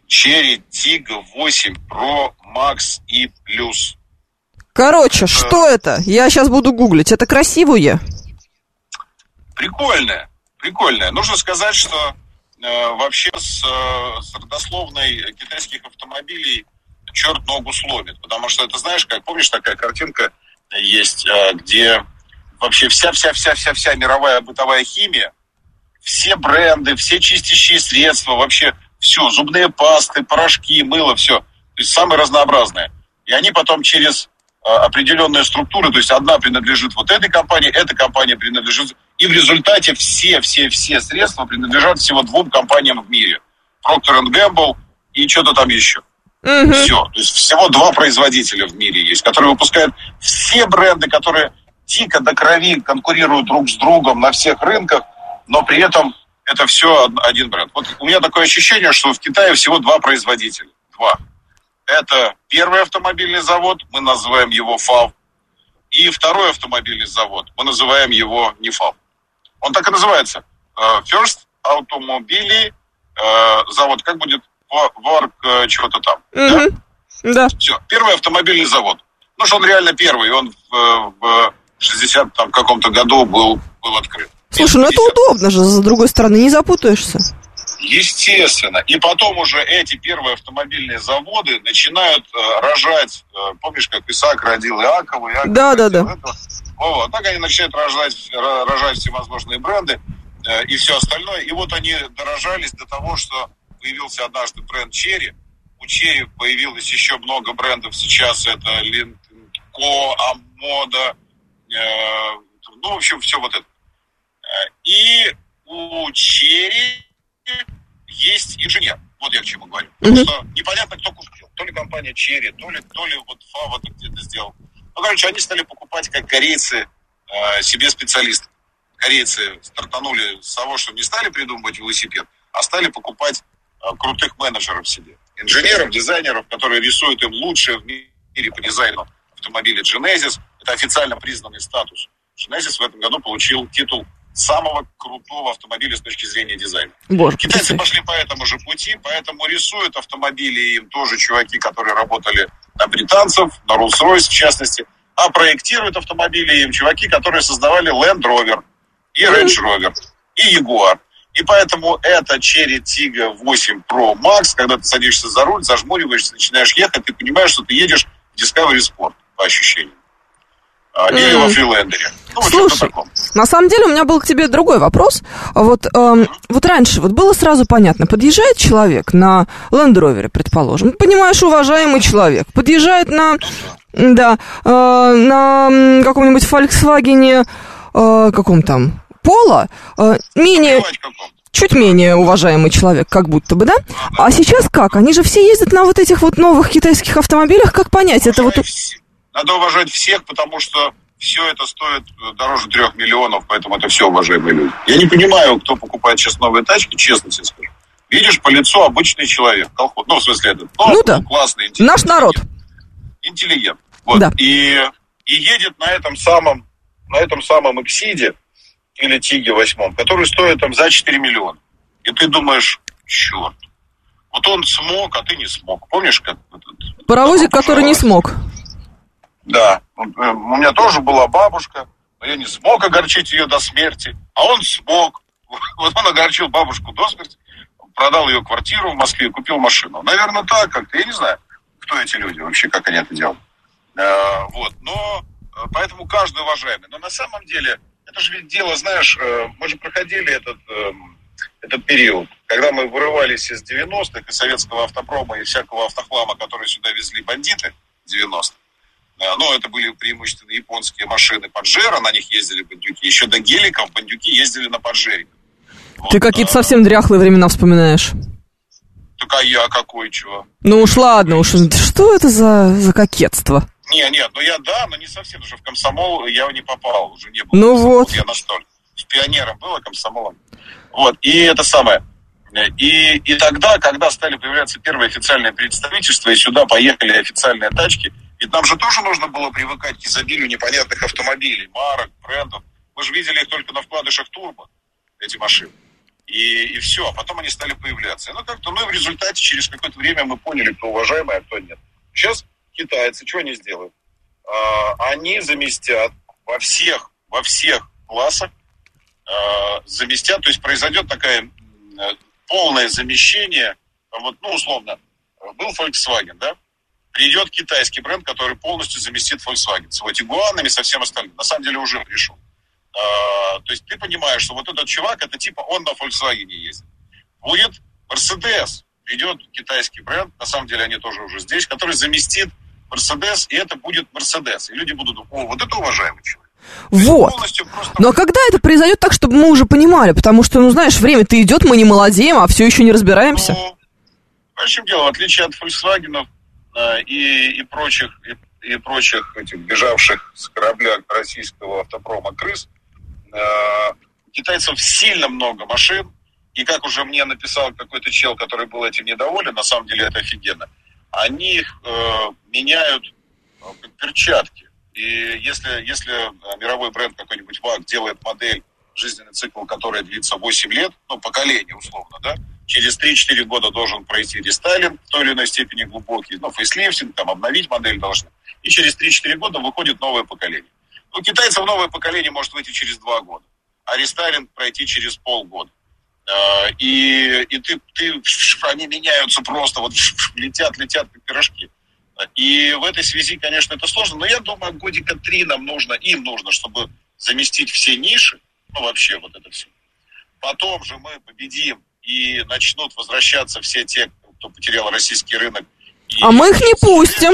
Черри, Тига, 8, Про, Макс и Плюс. Короче, что это? Я сейчас буду гуглить. Это красивое? прикольная, прикольная. Нужно сказать, что э, вообще с, э, с родословной китайских автомобилей черт ногу сломит. Потому что это знаешь, как помнишь, такая картинка есть, э, где вообще вся-вся-вся-вся-вся мировая бытовая химия, все бренды, все чистящие средства, вообще все, зубные пасты, порошки, мыло, все. То есть самые разнообразные. И они потом через э, определенные структуры, то есть одна принадлежит вот этой компании, эта компания принадлежит... И в результате все-все-все средства принадлежат всего двум компаниям в мире. Procter Gamble и что-то там еще. Угу. Все. То есть всего два производителя в мире есть, которые выпускают все бренды, которые дико до крови конкурируют друг с другом на всех рынках, но при этом это все один бренд. Вот у меня такое ощущение, что в Китае всего два производителя. Два. Это первый автомобильный завод, мы называем его ФАВ. И второй автомобильный завод, мы называем его не ФАВ. Он так и называется. Э, First Automobili э, завод. Как будет? Варк э, чего-то там. Угу. Да? да. Все. Первый автомобильный завод. Ну, что он реально первый. Он в, в 60 там, каком-то году был, был открыт. Слушай, ну это удобно же, с другой стороны, не запутаешься. Естественно. И потом уже эти первые автомобильные заводы начинают э, рожать, э, помнишь, как Исаак родил Иакова, Иаков да, да, да. Вот. Так они начинают рожать, рожать всевозможные бренды э, и все остальное. И вот они дорожались до того, что появился однажды бренд Черри. У Черри появилось еще много брендов. Сейчас это Линко, Амода, э, ну, в общем, все вот это. И у Черри есть инженер. Вот я к чему говорю. Потому что непонятно, кто купил. То ли компания Черри, то ли, то ли вот Фава где-то сделал. Ну, короче, они стали покупать, как корейцы, э, себе специалистов. Корейцы стартанули с того, что не стали придумывать велосипед, а стали покупать э, крутых менеджеров себе. Инженеров, дизайнеров, которые рисуют им лучшее в мире по дизайну автомобиля Genesis. Это официально признанный статус. Genesis в этом году получил титул самого крутого автомобиля с точки зрения дизайна. Боже, Китайцы пошли по этому же пути, поэтому рисуют автомобили им тоже чуваки, которые работали на британцев, на Rolls-Royce в частности, а проектируют автомобили им чуваки, которые создавали Land Rover и Range Rover и Jaguar. И поэтому это Cherry Tiggo 8 Pro Max, когда ты садишься за руль, зажмуриваешься, начинаешь ехать, ты понимаешь, что ты едешь в Discovery Sport, по ощущениям. А, или во фрилендере. Ну, Слушай, на самом деле у меня был к тебе другой вопрос. Вот, эм, вот раньше вот было сразу понятно, подъезжает человек на Land Rover, предположим, понимаешь, уважаемый человек, подъезжает на, да, э, на каком-нибудь Volkswagen, э, каком там, Пола, э, менее чуть менее уважаемый человек, как будто бы, да? А сейчас как? Они же все ездят на вот этих вот новых китайских автомобилях, как понять? Это вот... Надо уважать всех, потому что все это стоит э, дороже трех миллионов, поэтому это все уважаемые люди. Я не понимаю, кто покупает сейчас новые тачки, честно тебе скажу. Видишь, по лицу обычный человек, колхоз, ну, в смысле, это ну, ну да. классный, Наш народ. Интеллигент. Вот. Да. И, и едет на этом самом, на этом самом Эксиде или Тиге восьмом, который стоит там за 4 миллиона. И ты думаешь, черт, вот он смог, а ты не смог. Помнишь, как... Паровозик, который не смог. Да. Э, у меня тоже была бабушка, но я не смог огорчить ее до смерти, а он смог. Вот он огорчил бабушку до смерти, продал ее квартиру в Москве, купил машину. Наверное, так как-то. Я не знаю, кто эти люди вообще, как они это делают. Э, вот. Но э, поэтому каждый уважаемый. Но на самом деле, это же ведь дело, знаешь, мы же проходили этот, эм, этот период, когда мы вырывались из 90-х, из советского автопрома и всякого автохлама, который сюда везли бандиты 90-х. Э, ну, это были преимущественно японские машины Паджеро, на них ездили бандюки. Еще до геликов бандюки ездили на Паджере. Вот, Ты какие-то а... совсем дряхлые времена вспоминаешь. Так а я какой чего? Ну уж ладно, уж что это за, за кокетство? Не, нет, ну я да, но не совсем, уже в комсомол я не попал, уже не был. Ну вот. Я настолько. С пионером было комсомолом. Вот, и это самое. И, и тогда, когда стали появляться первые официальные представительства, и сюда поехали официальные тачки, ведь нам же тоже нужно было привыкать к изобилию непонятных автомобилей, марок, брендов. Мы же видели их только на вкладышах турбо, эти машины. И, и все, а потом они стали появляться. ну, как-то, ну, и в результате через какое-то время мы поняли, кто уважаемый, а кто нет. Сейчас китайцы, что они сделают? А, они заместят во всех, во всех классах э, заместят, то есть произойдет такая э, полное замещение, вот, ну, условно, был Volkswagen, да, придет китайский бренд, который полностью заместит Volkswagen с его Тигуанами, со всем остальным. На самом деле уже пришел. А, то есть ты понимаешь, что вот этот чувак, это типа он на Volkswagen ездит. Будет Mercedes, придет китайский бренд, на самом деле они тоже уже здесь, который заместит Mercedes, и это будет Mercedes. И люди будут, о, вот это уважаемый человек. Вот. Просто... Но когда это произойдет так, чтобы мы уже понимали? Потому что, ну, знаешь, время-то идет, мы не молодеем, а все еще не разбираемся. Ну, в чем дело? В отличие от Volkswagen и, и прочих, и, и прочих этих бежавших с корабля российского автопрома крыс, э, у китайцев сильно много машин, и как уже мне написал какой-то чел, который был этим недоволен, на самом деле это офигенно, они их э, меняют э, как перчатки. И если, если э, мировой бренд какой-нибудь ВАГ делает модель, жизненный цикл, которая длится 8 лет, ну, поколение условно, да, через 3-4 года должен пройти рестайлинг в той или иной степени глубокий, ну, фейслифтинг, там, обновить модель должны. И через 3-4 года выходит новое поколение. У китайцев новое поколение может выйти через 2 года, а рестайлинг пройти через полгода. А, и, и ты, ты, они меняются просто, вот летят, летят как пирожки. И в этой связи, конечно, это сложно, но я думаю, годика три нам нужно, им нужно, чтобы заместить все ниши, ну вообще вот это все. Потом же мы победим и начнут возвращаться все те, кто потерял российский рынок. а мы их не пустим.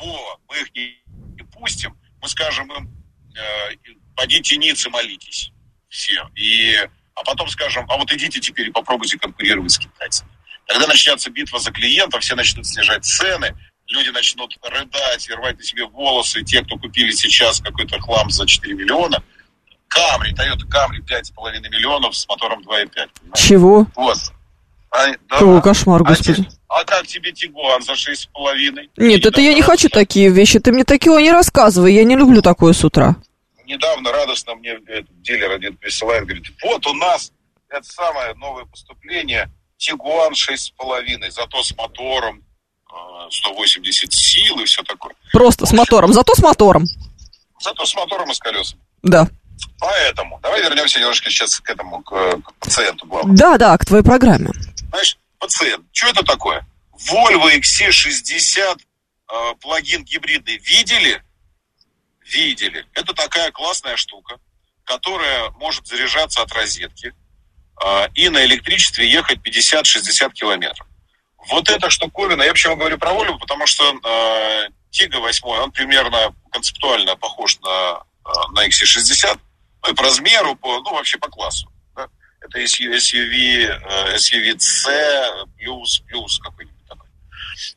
Во, мы их не, не пустим. Мы скажем им, э, подите ниц и молитесь все. И, а потом скажем, а вот идите теперь и попробуйте конкурировать с китайцами. Когда начнется битва за клиентов, все начнут снижать цены, люди начнут рыдать и рвать на себе волосы. Те, кто купили сейчас какой-то хлам за 4 миллиона, Камри, Toyota Камри 5,5 миллионов с мотором 2,5. Чего? Вот. А, да, О, кошмар, а господи. А, а как тебе Тигуан за 6,5? Нет, это я не хочу такие вещи. Ты мне такого не рассказывай. Я не люблю такое с утра. Недавно радостно мне дилер один присылает, говорит, вот у нас это самое новое поступление Тигуан 6,5, зато с мотором 180 а, сил и все такое. Просто общем, с мотором, зато с мотором. Зато с мотором и с колесами. Да. Поэтому, давай вернемся немножко сейчас к этому, к, к пациенту главному. Да, да, к твоей программе. Знаешь, пациент, что это такое? Volvo XC60 э, плагин гибридный видели? Видели. Это такая классная штука, которая может заряжаться от розетки э, и на электричестве ехать 50-60 километров. Вот эта штуковина, я почему говорю про Volvo, потому что э, Тига 8, он примерно концептуально похож на на XC60, ну и по размеру, по, ну вообще по классу. Да? Это SUV, SUV C плюс, плюс какой-нибудь такой.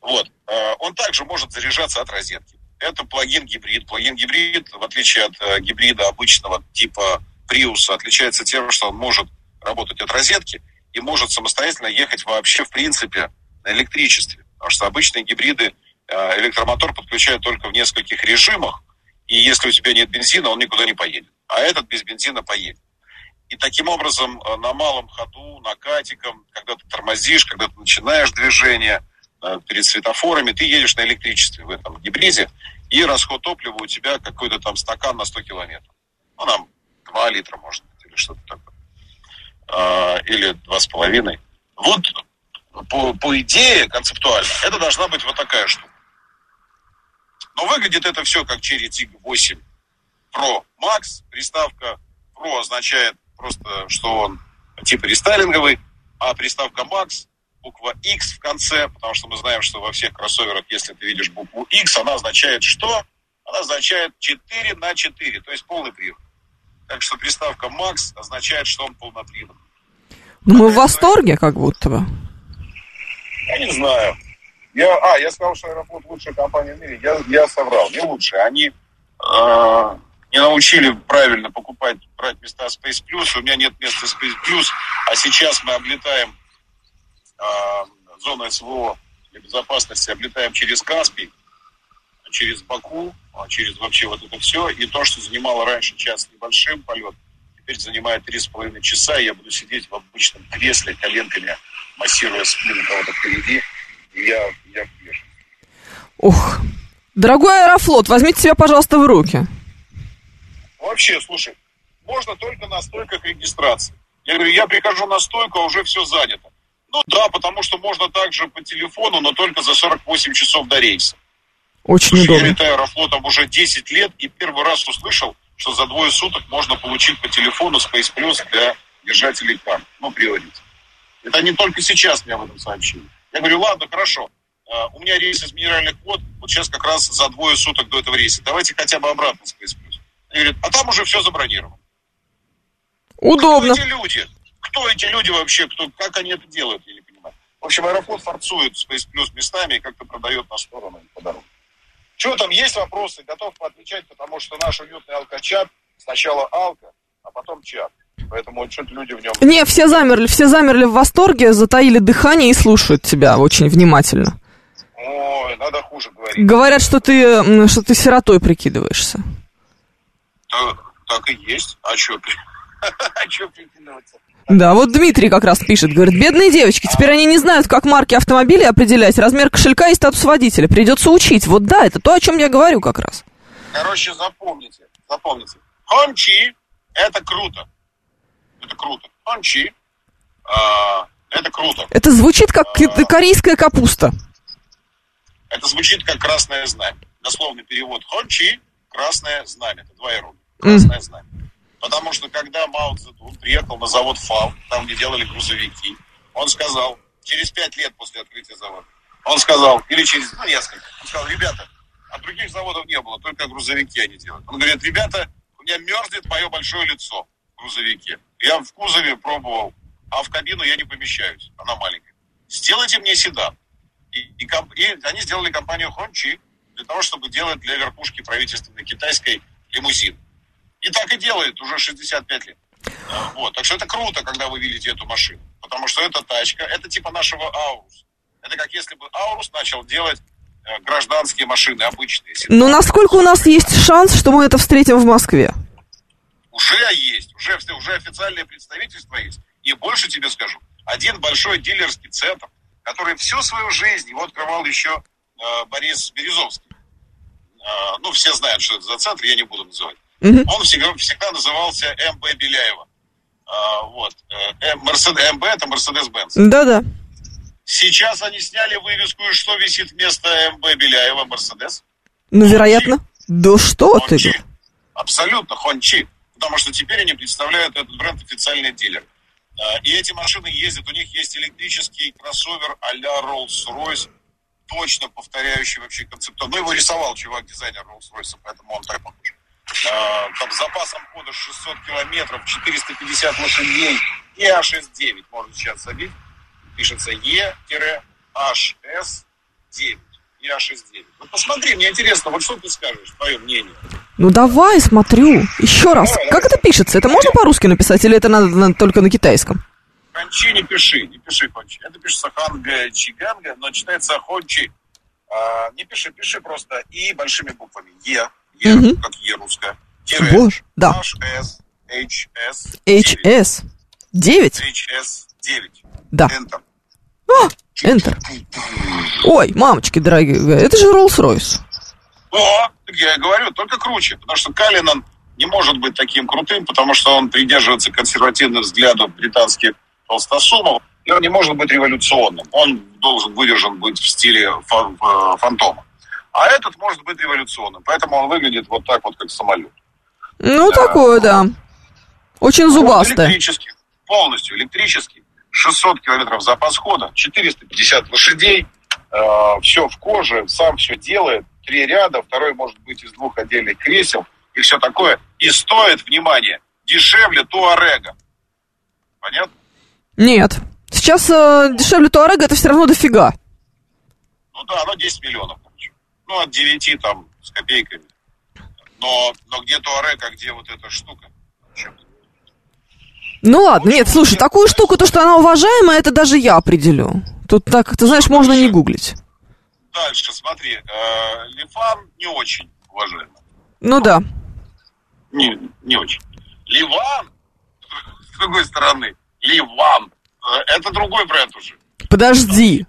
Вот. Э, он также может заряжаться от розетки. Это плагин-гибрид. Плагин-гибрид, в отличие от э, гибрида обычного типа Prius, отличается тем, что он может работать от розетки и может самостоятельно ехать вообще, в принципе, на электричестве. Потому что обычные гибриды электромотор подключают только в нескольких режимах, и если у тебя нет бензина, он никуда не поедет. А этот без бензина поедет. И таким образом э, на малом ходу, накатиком, когда ты тормозишь, когда ты начинаешь движение э, перед светофорами, ты едешь на электричестве в этом гибриде, и расход топлива у тебя какой-то там стакан на 100 километров. Ну, нам 2 литра, может быть, или что-то такое. А, или 2,5. Вот по, по идее, концептуально, это должна быть вот такая штука. Но выглядит это все как Cherry Tiggo 8 Pro Max. Приставка Pro означает просто, что он типа рестайлинговый, а приставка Max буква X в конце, потому что мы знаем, что во всех кроссоверах, если ты видишь букву X, она означает что? Она означает 4 на 4, то есть полный привод. Так что приставка Max означает, что он полноприводный. Ну, мы в восторге как будто бы. Я не знаю. Я, а, я сказал, что Аэрофлот лучшая компания в мире. Я, я соврал, не лучшая. Они э, не научили правильно покупать, брать места Space Plus. У меня нет места Space Plus, а сейчас мы облетаем э, зону СВО для безопасности, облетаем через Каспий, через Баку, а через вообще вот это все. И то, что занимало раньше час небольшим полет, теперь занимает три с половиной часа, и я буду сидеть в обычном кресле, коленками массируя спину кого-то впереди я, я в Ух, дорогой Аэрофлот, возьмите себя, пожалуйста, в руки. Вообще, слушай, можно только на стойках регистрации. Я говорю, я прихожу на стойку, а уже все занято. Ну да, потому что можно также по телефону, но только за 48 часов до рейса. Очень Я удобно. летаю аэрофлотом уже 10 лет и первый раз услышал, что за двое суток можно получить по телефону Space Plus для держателей карт. Ну, приоритет. Это не только сейчас мне об этом сообщили. Я говорю, ладно, хорошо. А, У меня рейс из минеральных вод, вот сейчас как раз за двое суток до этого рейса. Давайте хотя бы обратно Space Plus. Они говорят, а там уже все забронировано. Удобно. Кто эти люди? Кто эти люди вообще? Кто, как они это делают, я не понимаю. В общем, Аэрофлот форцует Space Plus местами и как-то продает на сторону по дороге. Чего там есть вопросы? Готов поотвечать, потому что наш уютный алкачат сначала алка, а потом чат. Поэтому что-то люди в нем... Не, все замерли, все замерли в восторге, затаили дыхание и слушают тебя очень внимательно. Ой, надо хуже говорить. Говорят, что ты, что ты сиротой прикидываешься. Так, так и есть. А что? А прикидываться? Да, вот Дмитрий как раз пишет, говорит, бедные девочки, теперь они не знают, как марки автомобилей определять, размер кошелька и статус водителя. Придется учить. Вот да, это то, о чем я говорю как раз. Короче, запомните, запомните. Хончи – это круто. Это круто. Хончи а, – это круто. Это звучит как ки- корейская капуста. Это звучит как красное знамя. Дословный перевод хончи – красное знамя. Это два. Мгм. Красное знамя. Потому что когда Мао Цзэдун приехал на завод ФАО, там, где делали грузовики, он сказал, через пять лет после открытия завода, он сказал, или через, ну, несколько, он сказал, ребята, а других заводов не было, только грузовики они делают. Он говорит, ребята, у меня мерзнет мое большое лицо грузовике. Я в кузове пробовал, а в кабину я не помещаюсь, она маленькая. Сделайте мне седан. И, и и они сделали компанию Хончи для того, чтобы делать для верхушки правительственной китайской лимузин. И так и делает уже 65 лет. Вот. Так что это круто, когда вы видите эту машину. Потому что эта тачка, это типа нашего Аурус. Это как если бы Аурус начал делать э, гражданские машины, обычные. Но насколько у нас есть шанс, что мы это встретим в Москве? Уже есть, уже, уже официальное представительство есть. И больше тебе скажу, один большой дилерский центр, который всю свою жизнь, его открывал еще э, Борис Березовский. Э, ну, все знают, что это за центр, я не буду называть. Мгм. Он всегда, всегда назывался МБ Беляева. А, вот. Э, М- Мерседес, МБ это Мерседес-Бенц. Да-да. Сейчас они сняли вывеску, и что висит вместо МБ Беляева Мерседес? Ну, вероятно. Да что ты? Хончи. Абсолютно, Хончи. Потому что теперь они представляют этот бренд официальный дилер. А, И эти машины ездят, у них есть электрический кроссовер а-ля Rolls-Royce, точно повторяющий вообще концептуально. Ну, его рисовал чувак, дизайнер Rolls-Royce, поэтому он так похож. А, Там с запасом хода 600 километров, 450 лошадей и А69 можно сейчас забить. Пишется Е-HS9. ЕА69. Ну, посмотри, мне интересно, вот что ты скажешь, твое мнение? Ну давай, смотрю. Еще раз. Как это пишется? Это можно по-русски написать или это надо на- только на китайском? Хончи не пиши, не пиши Хончи. Это пишется Ханга Чиганга, но читается Хончи. А, не пиши, пиши просто И большими буквами. Е, Е, Мгм. как Е русская. Тире. Боже, да. HS, HS, HS. 9? HS 9. Да. Enter. А, Enter. Ой, мамочки дорогие, это же Rolls-Royce. Так я и говорю, только круче. Потому что Калинан не может быть таким крутым, потому что он придерживается консервативных взглядов британских толстосумов, и он не может быть революционным. Он должен выдержан быть в стиле фан- э, фантома. А этот может быть революционным, поэтому он выглядит вот так вот, как самолет. Ну, такое, да. Очень Вот, зубастое. электрический, полностью электрический. 600 километров запас хода, 450 лошадей, все в коже, сам все делает, три ряда, второй может быть из двух отдельных кресел и все такое. И стоит, внимание, дешевле Туарега. Понятно? Нет. Сейчас э, дешевле Туарега, это все равно дофига. Ну да, оно 10 миллионов. короче. Ну, от 9 там с копейками. Но, но где Туарег, а где вот эта штука? Чё? Ну ладно, нет, слушай, такую штуку, то, что она уважаемая, это даже я определю. Тут так, ты знаешь, можно не гуглить. Дальше, смотри, э, Лифан не очень уважаемый. Ну да. Не, не очень. Ливан, с другой стороны, Ливан, э, это другой бренд уже. Подожди.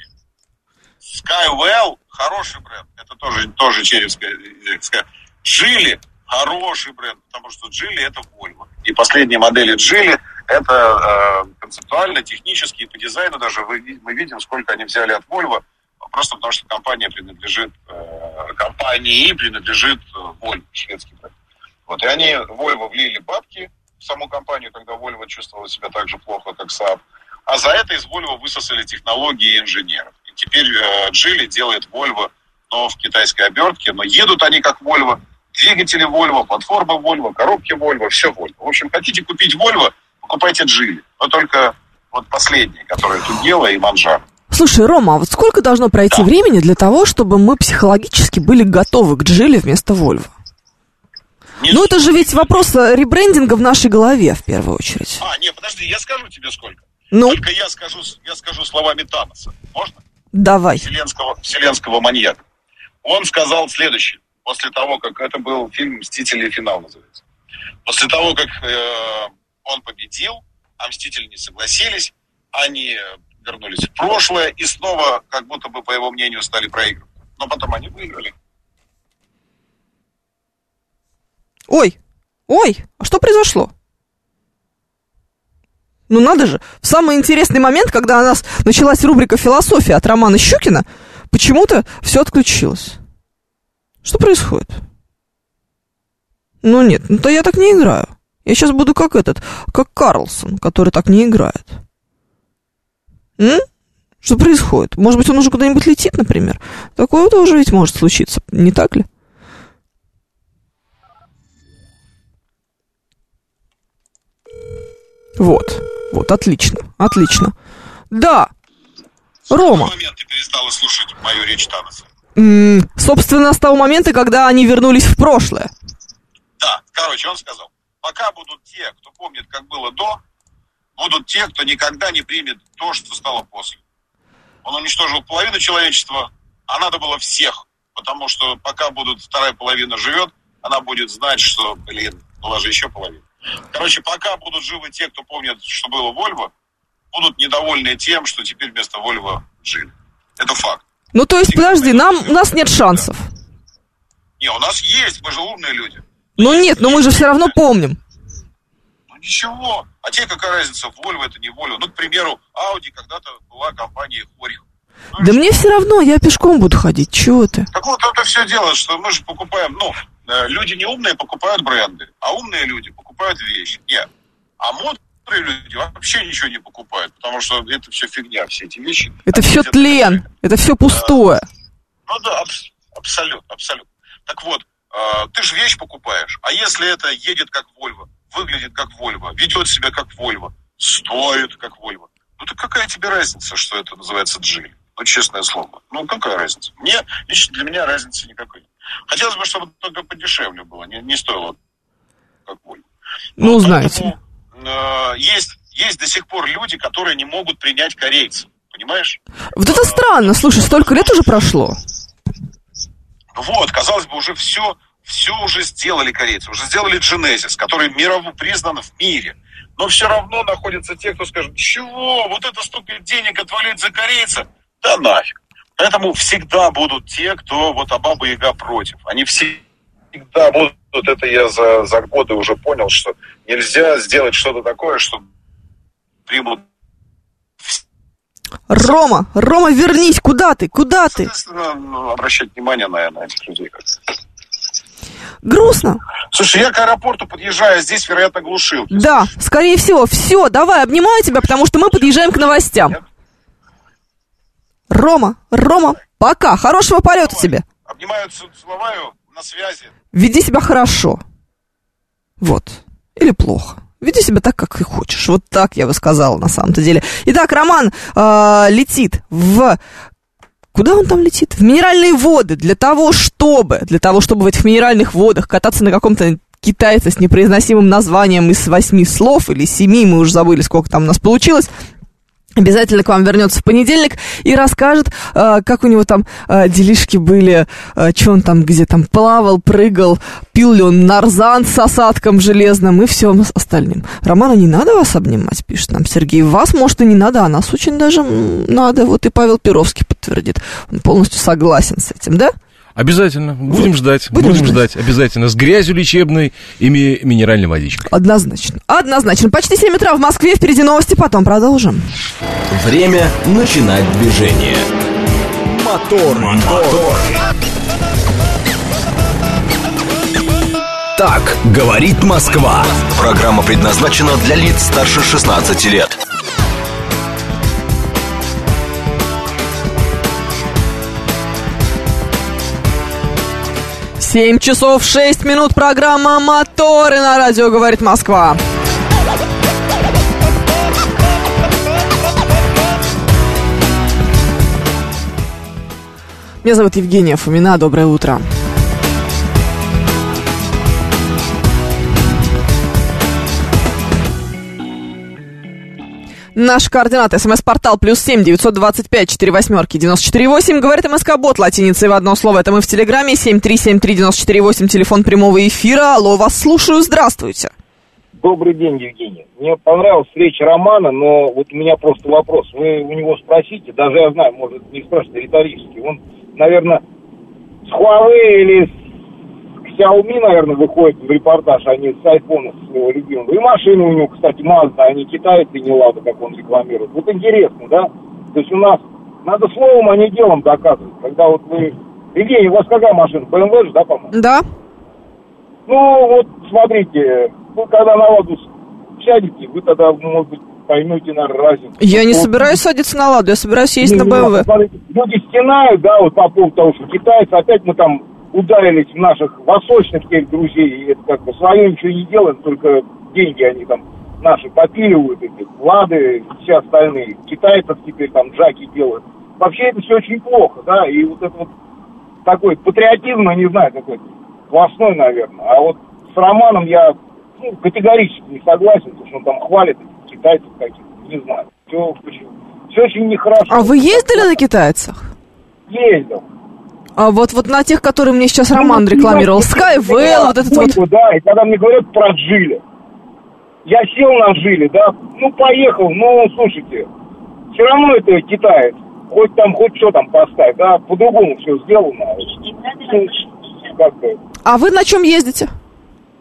Skywell, хороший бренд, это тоже, тоже черевская. э, ска- Жили, хороший бренд, потому что Джили это Volvo. И последние модели Джили это э, концептуально, технически и по дизайну даже вы, мы видим, сколько они взяли от Volvo, просто потому что компания принадлежит, э, компании принадлежит э, Volvo, шведский бренд. Вот, и они Volvo влили бабки в саму компанию, когда Volvo чувствовала себя так же плохо, как Saab. А за это из Volvo высосали технологии инженеров. И теперь э, Geely делает Volvo, но в китайской обертке, но едут они как Volvo, двигатели Volvo, платформа Volvo, коробки Volvo, все Volvo. В общем, хотите купить Volvo, покупайте Geely. Но только вот последние, которые тут дело и Манжар. Слушай, Рома, а вот сколько должно пройти Да. времени для того, чтобы мы психологически были готовы к Джили вместо Вольво? Не Ну, это же ведь вопрос э, ребрендинга в нашей голове, в первую очередь. А, не, подожди, я скажу тебе сколько. Ну, Только я скажу, я скажу словами Таноса. Можно? давай. Вселенского, вселенского маньяка. Он сказал следующее. После того, как это был фильм «Мстители. Финал» называется. После того, как э, он победил, а Мстители не согласились, они вернулись в прошлое и снова, как будто бы, по его мнению, стали проигрывать. Но потом они выиграли. Ой, ой, а что произошло? Ну надо же, в самый интересный момент, когда у нас началась рубрика «Философия» от Романа Щукина, почему-то все отключилось. Что происходит? Ну нет, ну то я так не играю. Я сейчас буду как этот, как Карлсон, который так не играет. М? Что происходит? Может быть, он уже куда-нибудь летит, например? Такое тоже ведь может случиться, не так ли? Вот, вот, отлично, отлично. Да, Рома, какой момент ты перестала слушать мою речь Таноса? м, собственно, с того момента, когда они вернулись в прошлое. Да, короче, он сказал, пока будут те, кто помнит, как было до, будут те, кто никогда не примет то, что стало после. Он уничтожил половину человечества, а надо было всех, потому что пока будут вторая половина живет, она будет знать, что, блин, была же еще половина. Короче, пока будут живы те, кто помнит, что было Вольво, будут недовольны тем, что теперь вместо Вольво жили. Это факт. Ну, то есть, подожди, нам, у нас нет шансов. Не, у нас есть, мы же умные люди. Ну нет, но мы же все равно помним. Ну ничего. А тебе какая разница, Volvo это не Volvo? Ну, к примеру, Audi когда-то была компанией Хорих. Ну, Да мне все равно, я пешком буду ходить, чего ты? Так вот это все дело, что мы же покупаем, ну, э, люди не умные покупают бренды, а умные люди покупают вещи. Нет. А мудрые люди вообще ничего не покупают, потому что это все фигня, все эти вещи. Это все тлен, это все пустое. Ну да, абс- абсолютно, абсолютно. Так вот, ты же вещь покупаешь, а если это едет как Volvo, выглядит как Volvo, ведет себя как Volvo, стоит как Volvo, ну так какая тебе разница, что это называется Джили? Ну, честное слово. Ну, какая разница? Мне, лично для меня разницы никакой. нет. Хотелось бы, чтобы только подешевле было, не, не стоило как Volvo. Ну, Поэтому, знаете. э, есть, есть до сих пор люди, которые не могут принять корейцев. Понимаешь? Вот это странно, слушай, столько лет уже прошло. Вот, казалось бы, уже все, все уже сделали корейцы, уже сделали Genesis, который мирово признан в мире. Но все равно находятся те, кто скажет, чего, вот это столько денег отвалить за корейца? Да нафиг. Поэтому всегда будут те, кто вот а Баба Яга против. Они всегда будут, вот это я за, за годы уже понял, что нельзя сделать что-то такое, что примут Рома, Рома, вернись, куда ты, куда ты? Обращать внимание на, на этих людей. как-то. Грустно. Слушай, я к аэропорту подъезжаю, а здесь, вероятно, глушилки. Да, скорее всего. Все, давай, обнимаю тебя, потому что мы подъезжаем к новостям. Рома, Рома, пока. Хорошего полета тебе. Обнимаю, целоваю, на связи. Веди себя хорошо. Вот. Или плохо. Веди себя так, как ты хочешь. Вот так я бы сказала на самом-то деле. Итак, Роман э, летит в... Куда он там летит? В минеральные воды для того, чтобы, для того, чтобы в этих минеральных водах кататься на каком-то китайце с непроизносимым названием из восьми слов или семи, мы уже забыли, сколько там у нас получилось. Обязательно к вам вернется в понедельник и расскажет, э, как у него там э, делишки были, э, что он там, где там плавал, прыгал, пил ли он нарзан с осадком железным и всем остальным. Романа, не надо вас обнимать, пишет нам Сергей. Вас, может, и не надо, а нас очень даже надо. Вот и Павел Перовский подтвердит. Он полностью согласен с этим, да? Обязательно. Будем ждать. Будем Будем, ждать. ждать. Обязательно. С грязью лечебной и ми- минеральной водичкой. Однозначно. Однозначно. Почти 7 утра в Москве. Впереди новости, потом продолжим. Время начинать движение. Мотор, мотор. Так говорит Москва. Программа предназначена для лиц старше 16 лет. 7 часов 6 минут. Программа «Моторы» на радио «Говорит Москва». Меня зовут Евгения Фомина. Доброе утро. Наши координаты. СМС-портал плюс семь девятьсот двадцать пять четыре восьмерки девяносто четыре восемь. Говорит МСК Бот латиницей в одно слово. Это мы в Телеграме. Семь три семь три девяносто четыре восемь. Телефон прямого эфира. Алло, вас слушаю. Здравствуйте. Добрый день, Евгений. Мне понравилась встреча Романа, но вот у меня просто вопрос. Вы у него спросите, даже я знаю, может, не спрашивайте риторически. Он, наверное, с Huawei или с Xiaomi, наверное, выходит в репортаж, а не с iPhone своего любимого. И машины у него, кстати, Mazda, они китайцы, не Лада, как он рекламирует. Вот интересно, да? То есть у нас надо словом, а не делом доказывать. Когда вот вы... Евгений, у вас какая машина? BMW же, да, по-моему? Да? Ну, вот смотрите, вы когда на ладу сядете, вы тогда, может быть, поймете, наверное, разницу. Я не Вот. собираюсь садиться на ладу, я собираюсь ездить на Не, не, БМВ. смотрите, Люди стенают, да, вот по поводу того, что китайцы, опять мы там ударились в наших восточных тех друзей, и это как бы свое ничего не делаем, только деньги они там наши попиливают, эти Лады, все остальные. Китайцев теперь там джаки делают. Вообще это все очень плохо, да, и вот это вот такой патриотизм, я не знаю, какой-то классной, наверное. А вот с Романом я ну, категорически не согласен, потому что он там хвалит этих китайцев каких-то, не знаю. Все, все очень нехорошо. А вы ездили на китайцах? Ездил. А вот, вот на тех, которые мне сейчас Роман Ну, рекламировал. я- Skywell, вот этот вот. Да, и когда мне говорят про Джили. Я сел на Джили, да, ну, поехал, ну, слушайте, все равно это китаец. Хоть там, хоть что там поставь, да, по-другому все сделано. Ну, А вы на чем ездите?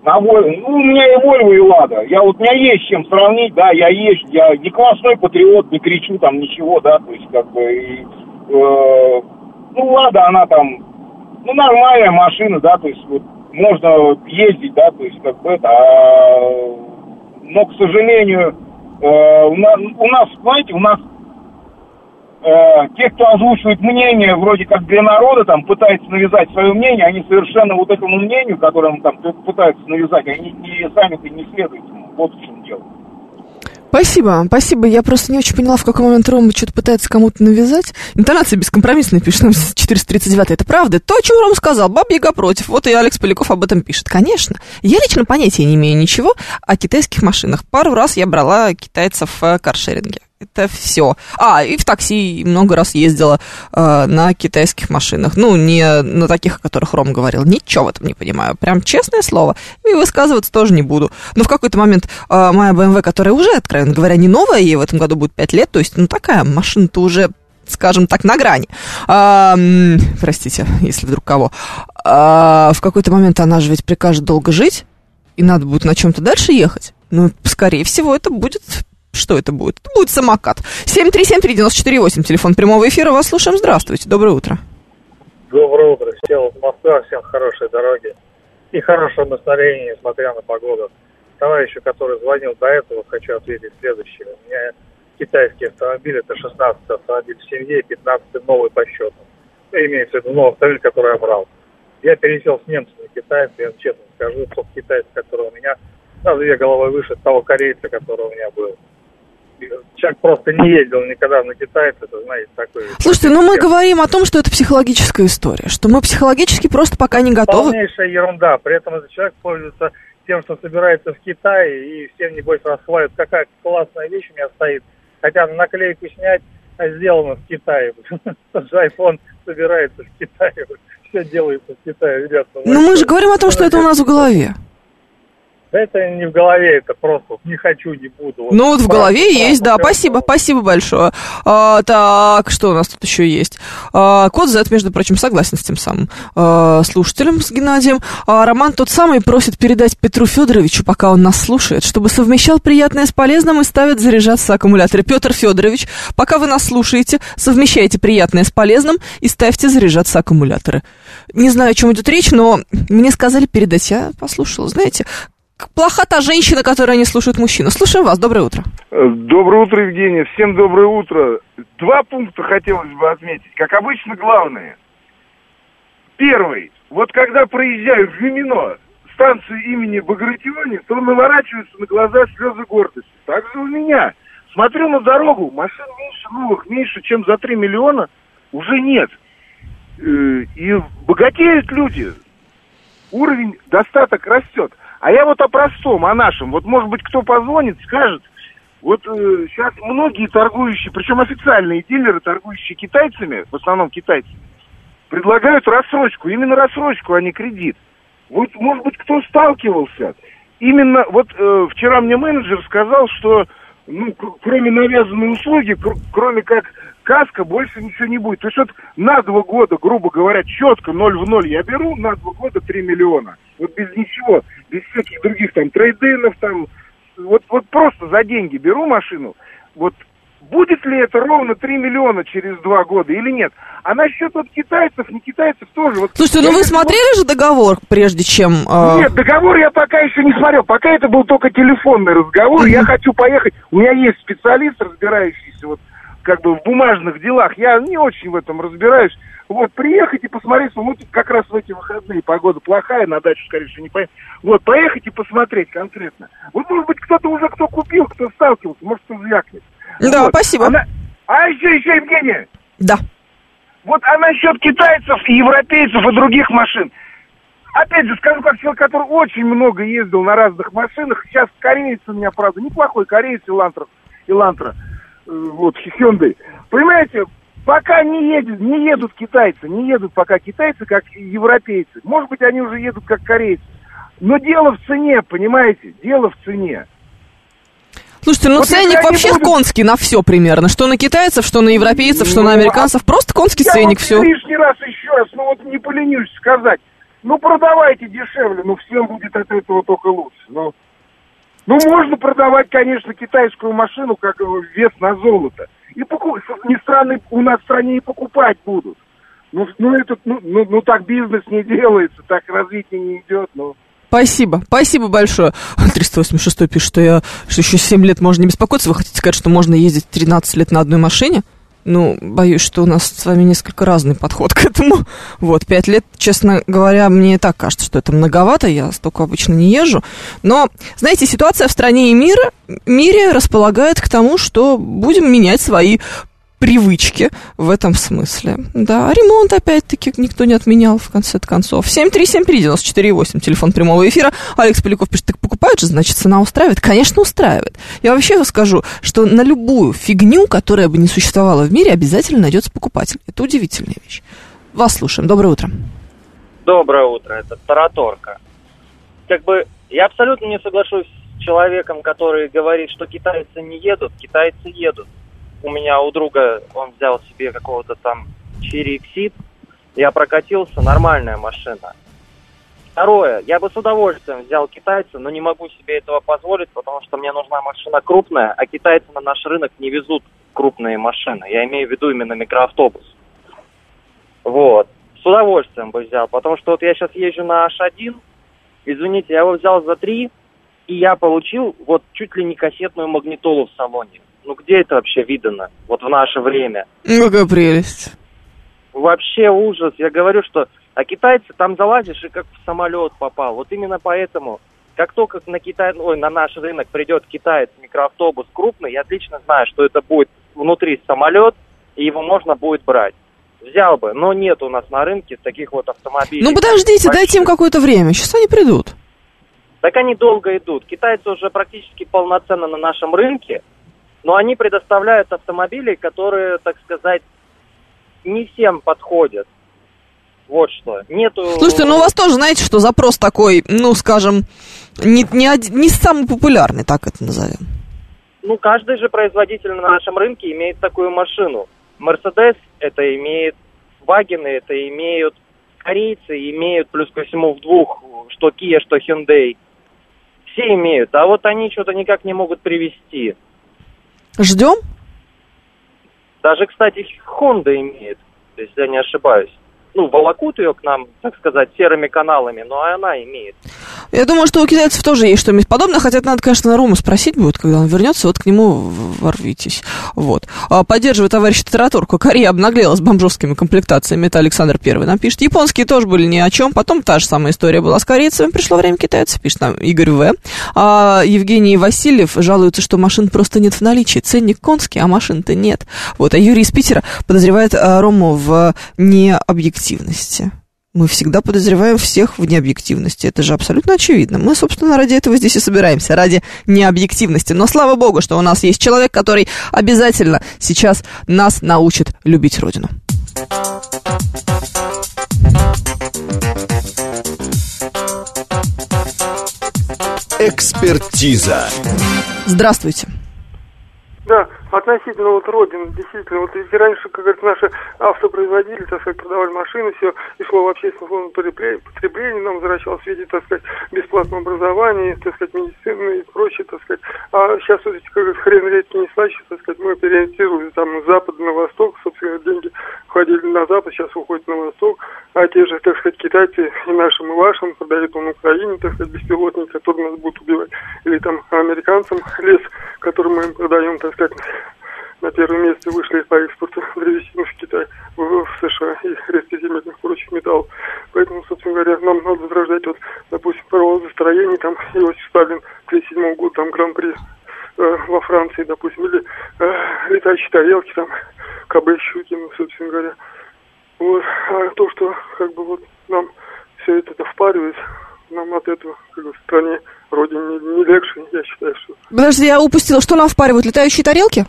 на Вольво. Ну, у меня и Вольво, и Лада. Я вот, у меня есть с чем сравнить, да, я есть, я не классной патриот, не кричу там ничего, да, то есть, как бы, и, э, ну, Лада, она там, ну, нормальная машина, да, то есть, вот, можно ездить, да, то есть, как бы, это, а, но, к сожалению, э, у, нас, у нас, знаете, у нас э, те, кто озвучивает мнение, вроде как для народа, там, пытается навязать свое мнение, они совершенно вот этому мнению, которым там пытаются навязать, они сами-то не следуют. Вот в чем. Спасибо, спасибо. Я просто не очень поняла, в какой момент Рома что-то пытается кому-то навязать. Интонация бескомпромиссная, пишет нам 439. Это правда? То, о чем Рома сказал. Баба Яга против. Вот и Алекс Поляков об этом пишет. Конечно. Я лично понятия не имею ничего о китайских машинах. Пару раз я брала китайцев в каршеринге. Это все. А, и в такси много раз ездила э, на китайских машинах. Ну, не на таких, о которых Ром говорил. Ничего в этом не понимаю. Прям честное слово. И высказываться тоже не буду. Но в какой-то момент э, моя BMW, которая уже, откровенно говоря, не новая, ей в этом году будет 5 лет, то есть, ну, такая машина-то уже скажем так, на грани. А, простите, если вдруг кого. А, в какой-то момент она же ведь прикажет долго жить, и надо будет на чем-то дальше ехать. Ну, скорее всего, это будет... Что это будет? Это будет самокат. 7373948, телефон прямого эфира. Вас слушаем. Здравствуйте. Доброе утро. Доброе утро. Всем из Москвы, всем хорошей дороги и хорошего настроения, несмотря на погоду. Товарищу, который звонил до этого, хочу ответить следующее. У меня китайский автомобиль, это 16 автомобиль в семье, 15 новый по счету. Ну, имеется в виду новый автомобиль, который я брал. Я пересел с немца на китайца, я честно скажу, тот китайец, который у меня, на две головы выше того корейца, который у меня был. Человек просто не ездил никогда на китайца, это, знаете, такой... Слушайте, ну мы говорим о том, что это психологическая история, что мы психологически просто пока не готовы. Полнейшая ерунда. При этом этот человек пользуется тем, что собирается в Китае, и всем, небось, расхваливают, какая классная вещь у меня стоит. Хотя наклейку снять, сделано в Китае. Тот же iPhone собирается в Китае. Все делается в Китае, ребята. Но мы же говорим о том, что это у нас в голове. Это не в голове, это просто не хочу, не буду. Вот Ну вот в голове просто есть, да. всё Спасибо, спасибо большое. А, так, что у нас тут еще есть? А, код Z, между прочим, согласен с тем самым а, слушателем, с Геннадием. А, Роман тот самый просит передать Петру Федоровичу, пока он нас слушает, чтобы совмещал приятное с полезным и ставит заряжаться аккумуляторы. Петр Федорович, пока вы нас слушаете, совмещайте приятное с полезным и ставьте заряжаться аккумуляторы. Не знаю, о чем идет речь, но мне сказали передать. Я послушала, знаете, плоха та женщина, которая не слушает мужчину. Слушаем вас. Доброе утро. Доброе утро, Евгений. Всем доброе утро. Два пункта хотелось бы отметить. Как обычно, главные. Первый. Вот когда проезжаю в Мимино, станцию имени Багратиони, то наворачиваются на глаза слезы гордости. Так же у меня. Смотрю на дорогу, машин меньше новых, меньше, чем за 3 миллиона, уже нет. Э, И богатеют люди. Уровень достаток растет. А я вот о простом, о нашем. Вот, может быть, кто позвонит, скажет, вот э, сейчас многие торгующие, причем официальные дилеры, торгующие китайцами, в основном китайцами, предлагают рассрочку, именно рассрочку, а не кредит. Вот, может быть, кто сталкивался? Именно, вот э, вчера мне менеджер сказал, что, ну, кроме навязанной услуги, кр- кроме как каска, больше ничего не будет. То есть вот на два года, грубо говоря, четко, ноль в ноль я беру, на два года 3 миллиона. Вот без ничего, без всяких других там трейдинов, там, вот, вот просто за деньги беру машину, вот будет ли это ровно 3 миллиона через два года или нет? А насчет вот китайцев, не китайцев тоже. Вот Слушайте, ну вы смотрели же договор, прежде чем... э, Нет, договор я пока еще не смотрел. Пока это был только телефонный разговор. Я хочу поехать. У меня есть специалист, разбирающийся вот как бы в бумажных делах. Я не очень в этом разбираюсь. Вот, приехать и посмотреть, ну, тут как раз в эти выходные погода плохая, на дачу, скорее всего, не поехать. Вот, поехать и посмотреть конкретно. Вот, может быть, кто-то уже, кто купил, кто сталкивался, может, кто звякнет. Да, Вот. спасибо. А, на- а еще, еще, Евгения, Да. вот а насчет китайцев и европейцев и других машин. Опять же, скажу, как человек, который очень много ездил на разных машинах. Сейчас кореец у меня, правда, неплохой кореец Илантра, Илантра э, вот, Hyundai. Понимаете, пока не едут, не едут китайцы, не едут пока китайцы, как европейцы. Может быть, они уже едут как корейцы. Но дело в цене, понимаете? Дело в цене. Слушайте, ну Вот ценник вообще будут- конский на все примерно. Что на китайцев, что на европейцев, что на Ну, американцев. Просто конский Я ценник, вот все. лишний раз еще раз, ну вот не поленюсь сказать. Ну продавайте дешевле, ну всем будет от этого только лучше. Ну, ну можно продавать, конечно, китайскую машину как вес на золото. И поку- не страны, у нас в стране и покупать будут. Ну, ну, это, ну, ну, ну так бизнес не делается, так развитие не идет, ну. Спасибо, спасибо большое. 386 пишет, что я что еще 7 лет можно не беспокоиться. Вы хотите сказать, что можно ездить 13 лет на одной машине? Ну, боюсь, что у нас с вами несколько разный подход к этому. Вот, 5 лет, честно говоря, мне и так кажется, что это многовато, я столько обычно не езжу. Но, знаете, ситуация в стране и мира, мире располагает к тому, что будем менять свои привычки в этом смысле. Да, ремонт, опять-таки, никто не отменял, в конце концов. 7373948, телефон прямого эфира. Алекс Поляков пишет, так покупают же, значит, цена устраивает? Конечно, устраивает. Я вообще скажу, что на любую фигню, которая бы не существовала в мире, обязательно найдется покупатель. Это удивительная вещь. Вас слушаем. Доброе утро. Доброе утро, это Тараторка. Как бы я абсолютно не соглашусь с человеком, который говорит, что китайцы не едут, китайцы едут. У меня у друга, он взял себе какого-то там Exit, я прокатился, нормальная машина. Второе, я бы с удовольствием взял китайца, но не могу себе этого позволить, потому что мне нужна машина крупная, а китайцы на наш рынок не везут крупные машины. Я имею в виду именно микроавтобус. Вот. С удовольствием бы взял, потому что вот я сейчас езжу на H1, извините, я его взял за 3, и я получил вот чуть ли не кассетную магнитолу в салоне. Ну где это вообще видано, вот в наше время? Ну, Какая прелесть. Вообще ужас. Я говорю, что а китайцы там залазишь и как в самолет попал. Вот именно поэтому, как только на Китай, ой, на наш рынок придет китаец микроавтобус крупный, я отлично знаю, что это будет внутри самолет, и его можно будет брать. Взял бы, но нет у нас на рынке таких вот автомобилей. Ну, подождите, Больших. дайте им какое-то время. Сейчас они придут. Так они долго идут. Китайцы уже практически полноценно на нашем рынке, но они предоставляют автомобили, которые, так сказать, не всем подходят. Вот что. Нету... Слушайте, ну у вас тоже, знаете, что запрос такой, ну, скажем, не, не, од- не самый популярный, так это назовем. Ну, каждый же производитель на нашем рынке имеет такую машину. Мерседес это имеет, Вагены это имеют, корейцы имеют, плюс ко всему в двух, что Kia, что Hyundai. Все имеют, а вот они что-то никак не могут привести. Ждем? Даже, кстати, Honda имеет, если я не ошибаюсь. Ну, волокут ее к нам, так сказать, серыми каналами, но она имеет. Я думаю, что у китайцев тоже есть что-нибудь подобное, хотя надо, конечно, Рома спросить будет, когда он вернется, вот к нему ворвитесь. Вот. А, Поддерживаю товарища Тараторку. Корея обнаглела с бомжовскими комплектациями, это Александр Первый нам пишет. Японские тоже были ни о чем, потом та же самая история была с корейцами, пришло время китайцев, пишет нам Игорь В. А Евгений Васильев жалуется, что машин просто нет в наличии, ценник конский, а машин-то нет. Вот, а Юрий из Питера подозревает а, Рому в необъективности. Мы всегда подозреваем всех в необъективности. Это же абсолютно очевидно. Мы, собственно, ради этого здесь и собираемся, ради необъективности. Но слава богу, что у нас есть человек, который обязательно сейчас нас научит любить Родину. Экспертиза. Здравствуйте. Да, относительно вот Родины, действительно, вот ведь раньше, как говорится, наши автопроизводители, так сказать, продавали машины, все, и шло в общественное потребление, нам возвращалось в виде, так сказать, бесплатного образования, так сказать, медицины и прочее, так сказать. А сейчас вот эти, как хрен редкий не слаще, так сказать, мы переориентировались там с запада на восток, собственно, деньги ходили на запад, сейчас уходят на восток, а те же, так сказать, китайцы и нашим, и вашим продают он Украине, так сказать, беспилотники, которые нас будут убивать, или там американцам лес, который мы им продаем, так сказать, на первом месте вышли по экспорту древесины в Китай, в, в США и редкоземельных прочих металлов. Поэтому, собственно говоря, нам надо возрождать, вот, допустим, паровозостроение, там, Иосиф Сталин, 37 год, там, Гран-при э, во Франции, допустим, или э, летающие тарелки, там, КБ Щукин, собственно говоря. Вот. А то, что, как бы, вот, нам все это впаривает, нам от этого, как бы, в стране, родине не, не легче, я считаю, что Подожди, я упустила, что нам впаривают летающие тарелки?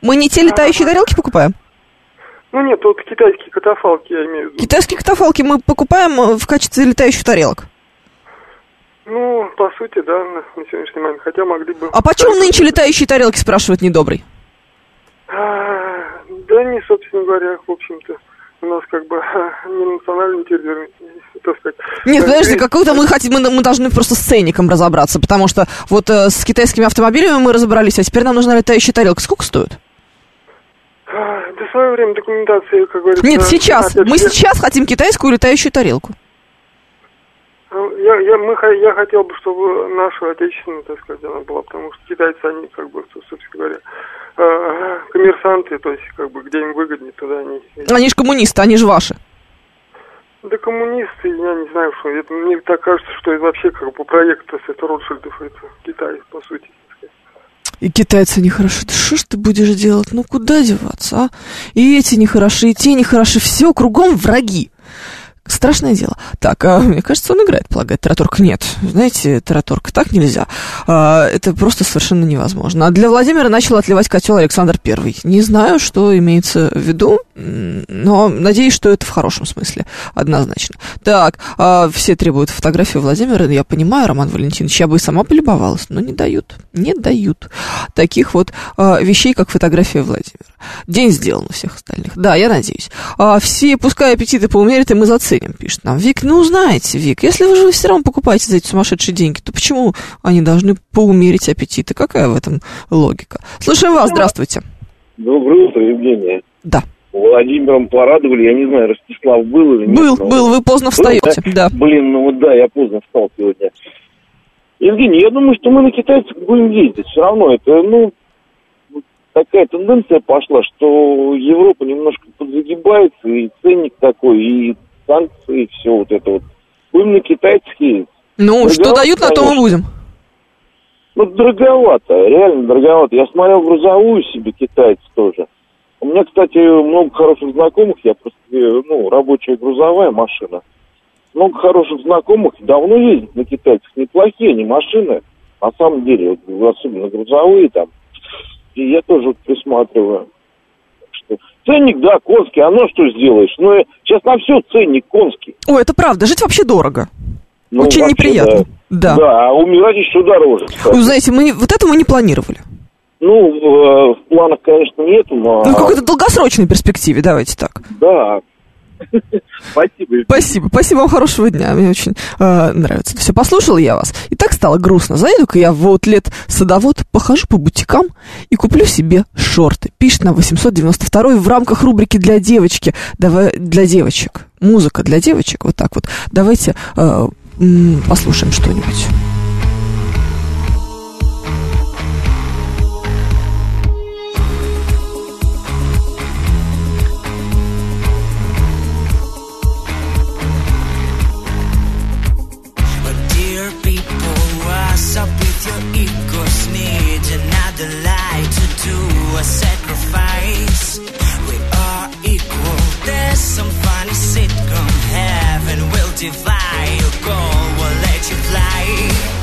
Мы не те летающие тарелки покупаем? Ну нет, вот китайские катафалки я имею в виду. Китайские катафалки мы покупаем э, в качестве летающих тарелок. Ну, по сути, да, на, сегодняшний момент. Хотя могли бы... А почему нынче летающие тарелки, спрашивает недобрый? А, Да не, собственно говоря, в общем-то, у нас как бы не национальный террор, так сказать. Нет, подожди, какой-то мы хотим, мы, мы должны просто с ценником разобраться, потому что вот э, с китайскими автомобилями мы разобрались, а теперь нам нужна летающая тарелка. Сколько стоит? Да в свое время документация, как говорится... Нет, сейчас. опять Мы сейчас хотим китайскую летающую тарелку. Ну, Я, я, мы, я хотел бы, чтобы наша отечественная, так сказать, она была, потому что китайцы, они, как бы, со- собственно говоря, э, коммерсанты, то есть, как бы, где им выгоднее, туда они... Они же коммунисты, они же ваши. Да коммунисты, я не знаю, что это мне так кажется, что это вообще как бы проект, то есть это Ротшильдов, это Китай, по сути. И китайцы нехороши. Да что ж ты будешь делать? Ну куда деваться, а? И эти нехороши, и те нехороши. Все кругом враги. Страшное дело. Так, а, мне кажется, он играет, полагает Тараторг. Нет, знаете, Тараторг, так нельзя. А, это просто совершенно невозможно. А для Владимира начал отливать котел Александр Первый. Не знаю, что имеется в виду, но надеюсь, что это в хорошем смысле, однозначно. Так, а, все требуют фотографию Владимира. Я понимаю, Роман Валентинович, я бы и сама полюбовалась, но не дают. Не дают таких вот а, вещей, как фотография Владимира. День сделан у всех остальных. Да, я надеюсь. А, все, пускай аппетиты поумерят, и мы заценим, пишет нам. Вик, ну знаете, Вик, если вы же все равно покупаете за эти сумасшедшие деньги, то почему они должны поумерить аппетиты? Какая в этом логика? Слушаем вас, здравствуйте. Доброе утро, Евгения. Да. Владимиром порадовали, я не знаю, Ростислав был или нет. Был, но- был, вы поздно Был, встаете. Да. Блин, ну вот да, я поздно встал сегодня. Евгений, я думаю, что мы на китайцах будем ездить. Все равно это, ну, такая тенденция пошла, что Европа немножко подзагибается, и ценник такой, и санкции, и все вот это вот. Будем на китайцах ездить. Ну, что Дороговато, дают, на то мы будем. Ну, дороговато, реально дороговато. Я смотрел грузовую себе китайцы тоже. У меня, кстати, много хороших знакомых, я просто, э, ну, рабочая грузовая машина. Много хороших знакомых, давно ездят на китайцах, неплохие они машины, на самом деле, вот, особенно грузовые там. И я тоже вот присматриваю. Ценник, да, конский, а ну что сделаешь? Ну, э, сейчас на все ценник конский. Ой, это правда, жить вообще дорого. Ну, Очень вообще, неприятно. Да. Да, а умирать еще дороже. кстати. Вы знаете, мы вот это мы не планировали. Ну, в, в планах, конечно, нету, но... Ну, в какой-то долгосрочной перспективе, давайте так. Да. Спасибо. Спасибо. Спасибо вам, хорошего дня. Мне очень э, нравится. Все, послушала я вас. И так стало грустно. Зайду-ка я в лет садовод, похожу по бутикам и куплю себе шорты. Пишет на 892 в рамках рубрики «Для девочки». Давай, для девочек. Музыка для девочек. Вот так вот. Давайте э, послушаем что-нибудь. A sacrifice. We are equal. There's some funny sitcom. Heaven will divide. Your goal will let you fly.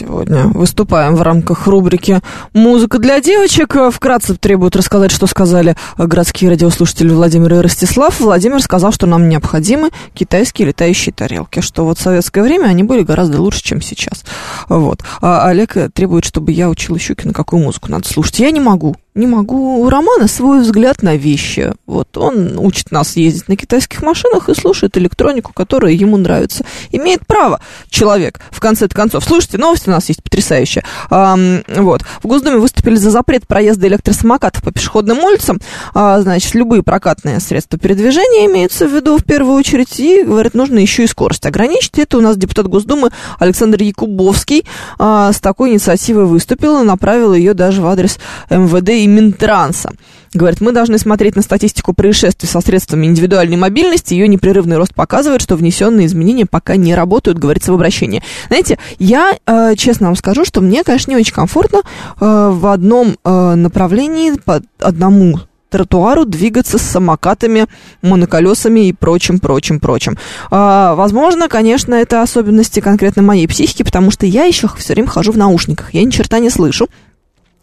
Сегодня выступаем в рамках рубрики «Музыка для девочек». Вкратце требуют рассказать, что сказали городские радиослушатели Владимир и Ростислав. Владимир сказал, что нам необходимы китайские летающие тарелки, что вот в советское время они были гораздо лучше, чем сейчас. Вот. А Олег требует, чтобы я учила Щукина, какую музыку надо слушать. Я не могу. Не могу. У Романа свой взгляд на вещи. Вот он учит нас ездить на китайских машинах и слушает электронику, которая ему нравится. Имеет право человек, в конце концов. Слушайте, новости у нас есть потрясающие. Ам, вот. В Госдуме выступили за запрет проезда электросамокатов по пешеходным улицам. А, значит, любые прокатные средства передвижения имеются в виду в первую очередь. И, говорят, нужно еще и скорость ограничить. Это у нас депутат Госдумы Александр Якубовский а, с такой инициативой выступил и направил ее даже в адрес МВД и Минтранса. Говорит, мы должны смотреть на статистику происшествий со средствами индивидуальной мобильности. Ее непрерывный рост показывает, что внесенные изменения пока не работают, говорится в обращении. Знаете, я э, честно вам скажу, что мне, конечно, не очень комфортно э, в одном э, направлении по одному тротуару двигаться с самокатами, моноколесами и прочим, прочим, прочим. А, возможно, конечно, это особенности конкретно моей психики, потому что я еще все время хожу в наушниках, я ни черта не слышу.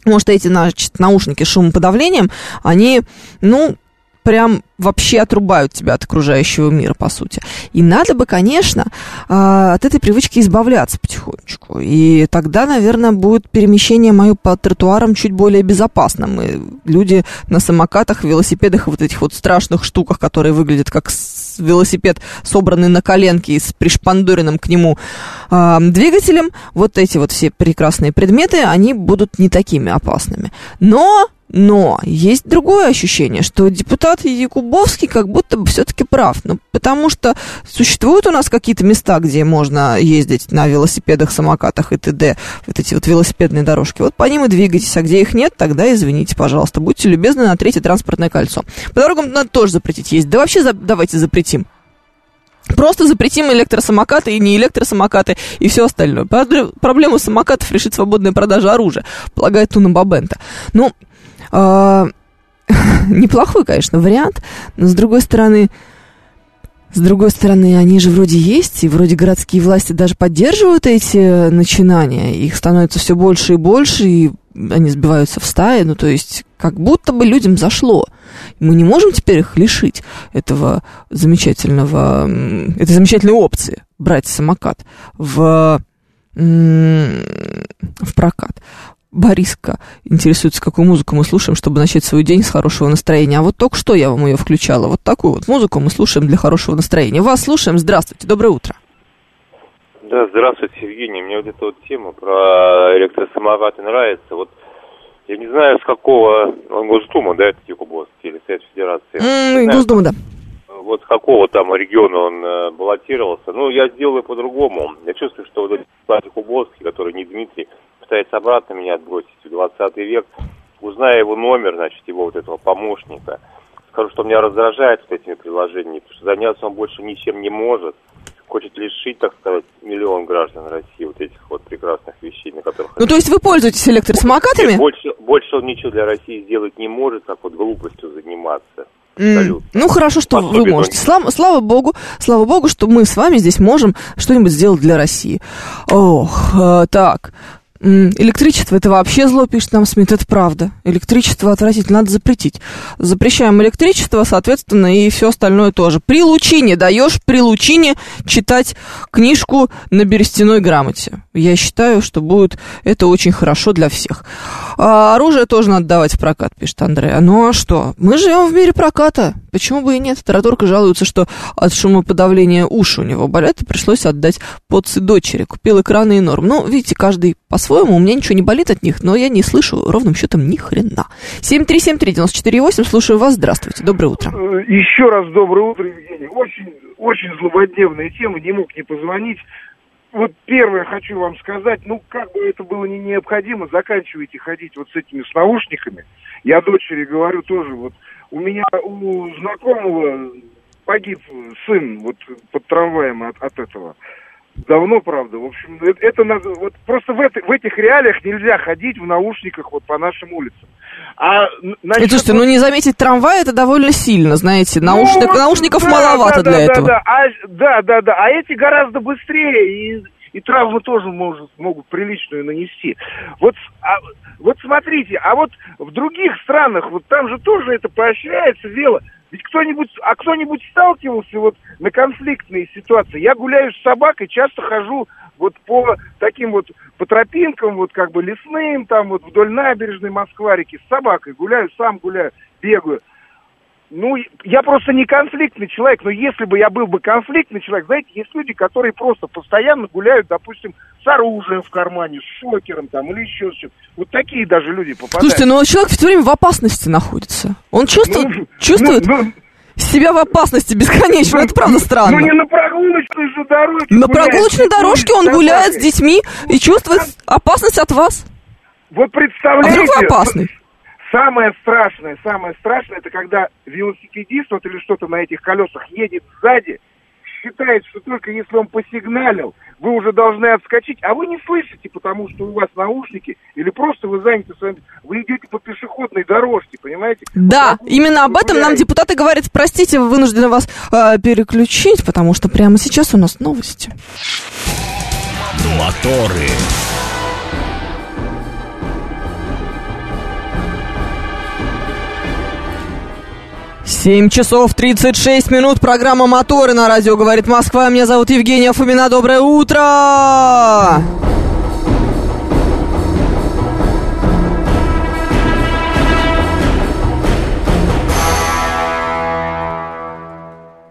Что эти значит, наушники с шумоподавлением, они, ну, прям вообще отрубают тебя от окружающего мира, по сути. И надо бы, конечно, а, от этой привычки избавляться потихонечку. И тогда, наверное, будет перемещение мое по тротуарам чуть более безопасным. И люди на самокатах, велосипедах вот этих вот страшных штуках, которые выглядят как велосипед, собранный на коленке и с пришпандуренным к нему а, двигателем, вот эти вот все прекрасные предметы, они будут не такими опасными. Но но есть другое ощущение, что депутат Якубовский как будто бы все-таки прав. Ну, потому что существуют у нас какие-то места, где можно ездить на велосипедах, самокатах и т.д. Вот эти вот велосипедные дорожки. Вот по ним и двигайтесь, а где их нет, тогда извините, пожалуйста. Будьте любезны на третье транспортное кольцо. По дорогам надо тоже запретить ездить. Да вообще за- давайте запретим. Просто запретим электросамокаты и не электросамокаты и все остальное. Пробле- Проблему самокатов решит свободная продажа оружия, полагает Туна Бабента. Ну, а, неплохой, конечно, вариант, но с другой стороны, с другой стороны, они же вроде есть, и вроде городские власти даже поддерживают эти начинания. Их становится все больше и больше, и они сбиваются в стаи. Ну, то есть, как будто бы людям зашло. Мы не можем теперь их лишить этого замечательного, этой замечательной опции брать самокат в, в прокат. Бориска интересуется, какую музыку мы слушаем, чтобы начать свой день с хорошего настроения. А вот только что я вам ее включала. Вот такую вот музыку мы слушаем для хорошего настроения. Вас слушаем. Здравствуйте. Доброе утро. Да, здравствуйте, Евгений. Мне вот эта вот тема про электросамокаты нравится. Вот я не знаю, с какого он Госдума, да, это Якубовский или Совет Федерации. Знаю, Госдума, да. Вот с какого там региона он э, баллотировался. Ну, я сделаю по-другому. Я чувствую, что вот этот Слав Якубовский, который не Дмитрий, пытается обратно меня отбросить в 20 век. Узнаю его номер, значит, его вот этого помощника. Скажу, что меня раздражает вот этими приложениями, потому что заняться он больше ничем не может. Хочет лишить, так сказать, миллион граждан России вот этих вот прекрасных вещей, на которых... Ну, то есть вы пользуетесь электросамокатами? Нет, больше, больше он ничего для России сделать не может, как вот глупостью заниматься. М, Ну, хорошо, что вы Особенно можете. Слава, слава богу, слава богу, что мы с вами здесь можем что-нибудь сделать для России. Ох, э, так. Электричество это вообще зло, пишет нам Смит, это правда. Электричество отвратительно, надо запретить. Запрещаем электричество, соответственно, и все остальное тоже. При лучине даешь, при лучине читать книжку на берестяной грамоте. Я считаю, что будет это очень хорошо для всех. А оружие тоже надо давать в прокат, пишет Андрей. Ну а что? Мы живем в мире проката. Почему бы и нет? Тараторка жалуется, что от шумоподавления уши у него болят, и пришлось отдать поцы дочери. Купил экраны и норм. Ну, видите, каждый по-своему. У меня ничего не болит от них, но я не слышу ровным счетом ни хрена. 7373948, слушаю вас. Здравствуйте. Доброе утро. Э, Еще раз доброе утро, Евгений. Очень, очень злободневная тема, не мог не позвонить. Вот первое хочу вам сказать, ну, как бы это было не необходимо, заканчивайте ходить вот с этими с наушниками. Я дочери говорю тоже, вот у меня у знакомого погиб сын вот под травмаем от, от этого. Давно, правда. В общем, это, это надо, вот просто в, это- в этих реалиях нельзя ходить в наушниках вот по нашим улицам. А н- И, насчет слушайте, ну не заметить трамвай это довольно сильно, знаете. Наушник- ну, вот, наушников да, маловато да, для да, этого. Да, да, а, да, да, да. А эти гораздо быстрее, и, и травмы тоже может, могут приличную нанести. Вот, а, вот смотрите, а вот в других странах, вот там же тоже это поощряется дело. Ведь кто-нибудь, а кто-нибудь сталкивался вот на конфликтные ситуации? Я гуляю с собакой, часто хожу вот по таким вот, по тропинкам, вот как бы лесным, там вот вдоль набережной Москва-реки с собакой гуляю, сам гуляю, бегаю. Ну, я просто не конфликтный человек, но если бы я был бы конфликтный человек, знаете, есть люди, которые просто постоянно гуляют, допустим, с оружием в кармане, с шокером там или еще с чем. Вот такие даже люди попадают. Слушайте, ну человек все время в опасности находится. Он чувствует, Ну, чувствует ну, себя в опасности бесконечно. Это правда странно. Ну не на прогулочной же дороге. На гуляет, прогулочной дорожке он гуляет с детьми и чувствует опасность от вас. Вот А представляете... вдруг вы опасный? Самое страшное, самое страшное, это когда велосипедист вот или что-то на этих колесах едет сзади, считает, что только если он посигналил, вы уже должны отскочить, а вы не слышите, потому что у вас наушники, или просто вы заняты своим... Вы идете по пешеходной дорожке, понимаете? Да, именно об этом нам депутаты говорят. Простите, вынуждены вас э, переключить, потому что прямо сейчас у нас новости. Моторы. 7 часов 36 минут. Программа «Моторы» на радио «Говорит Москва». Меня зовут Евгения Фомина. Доброе утро!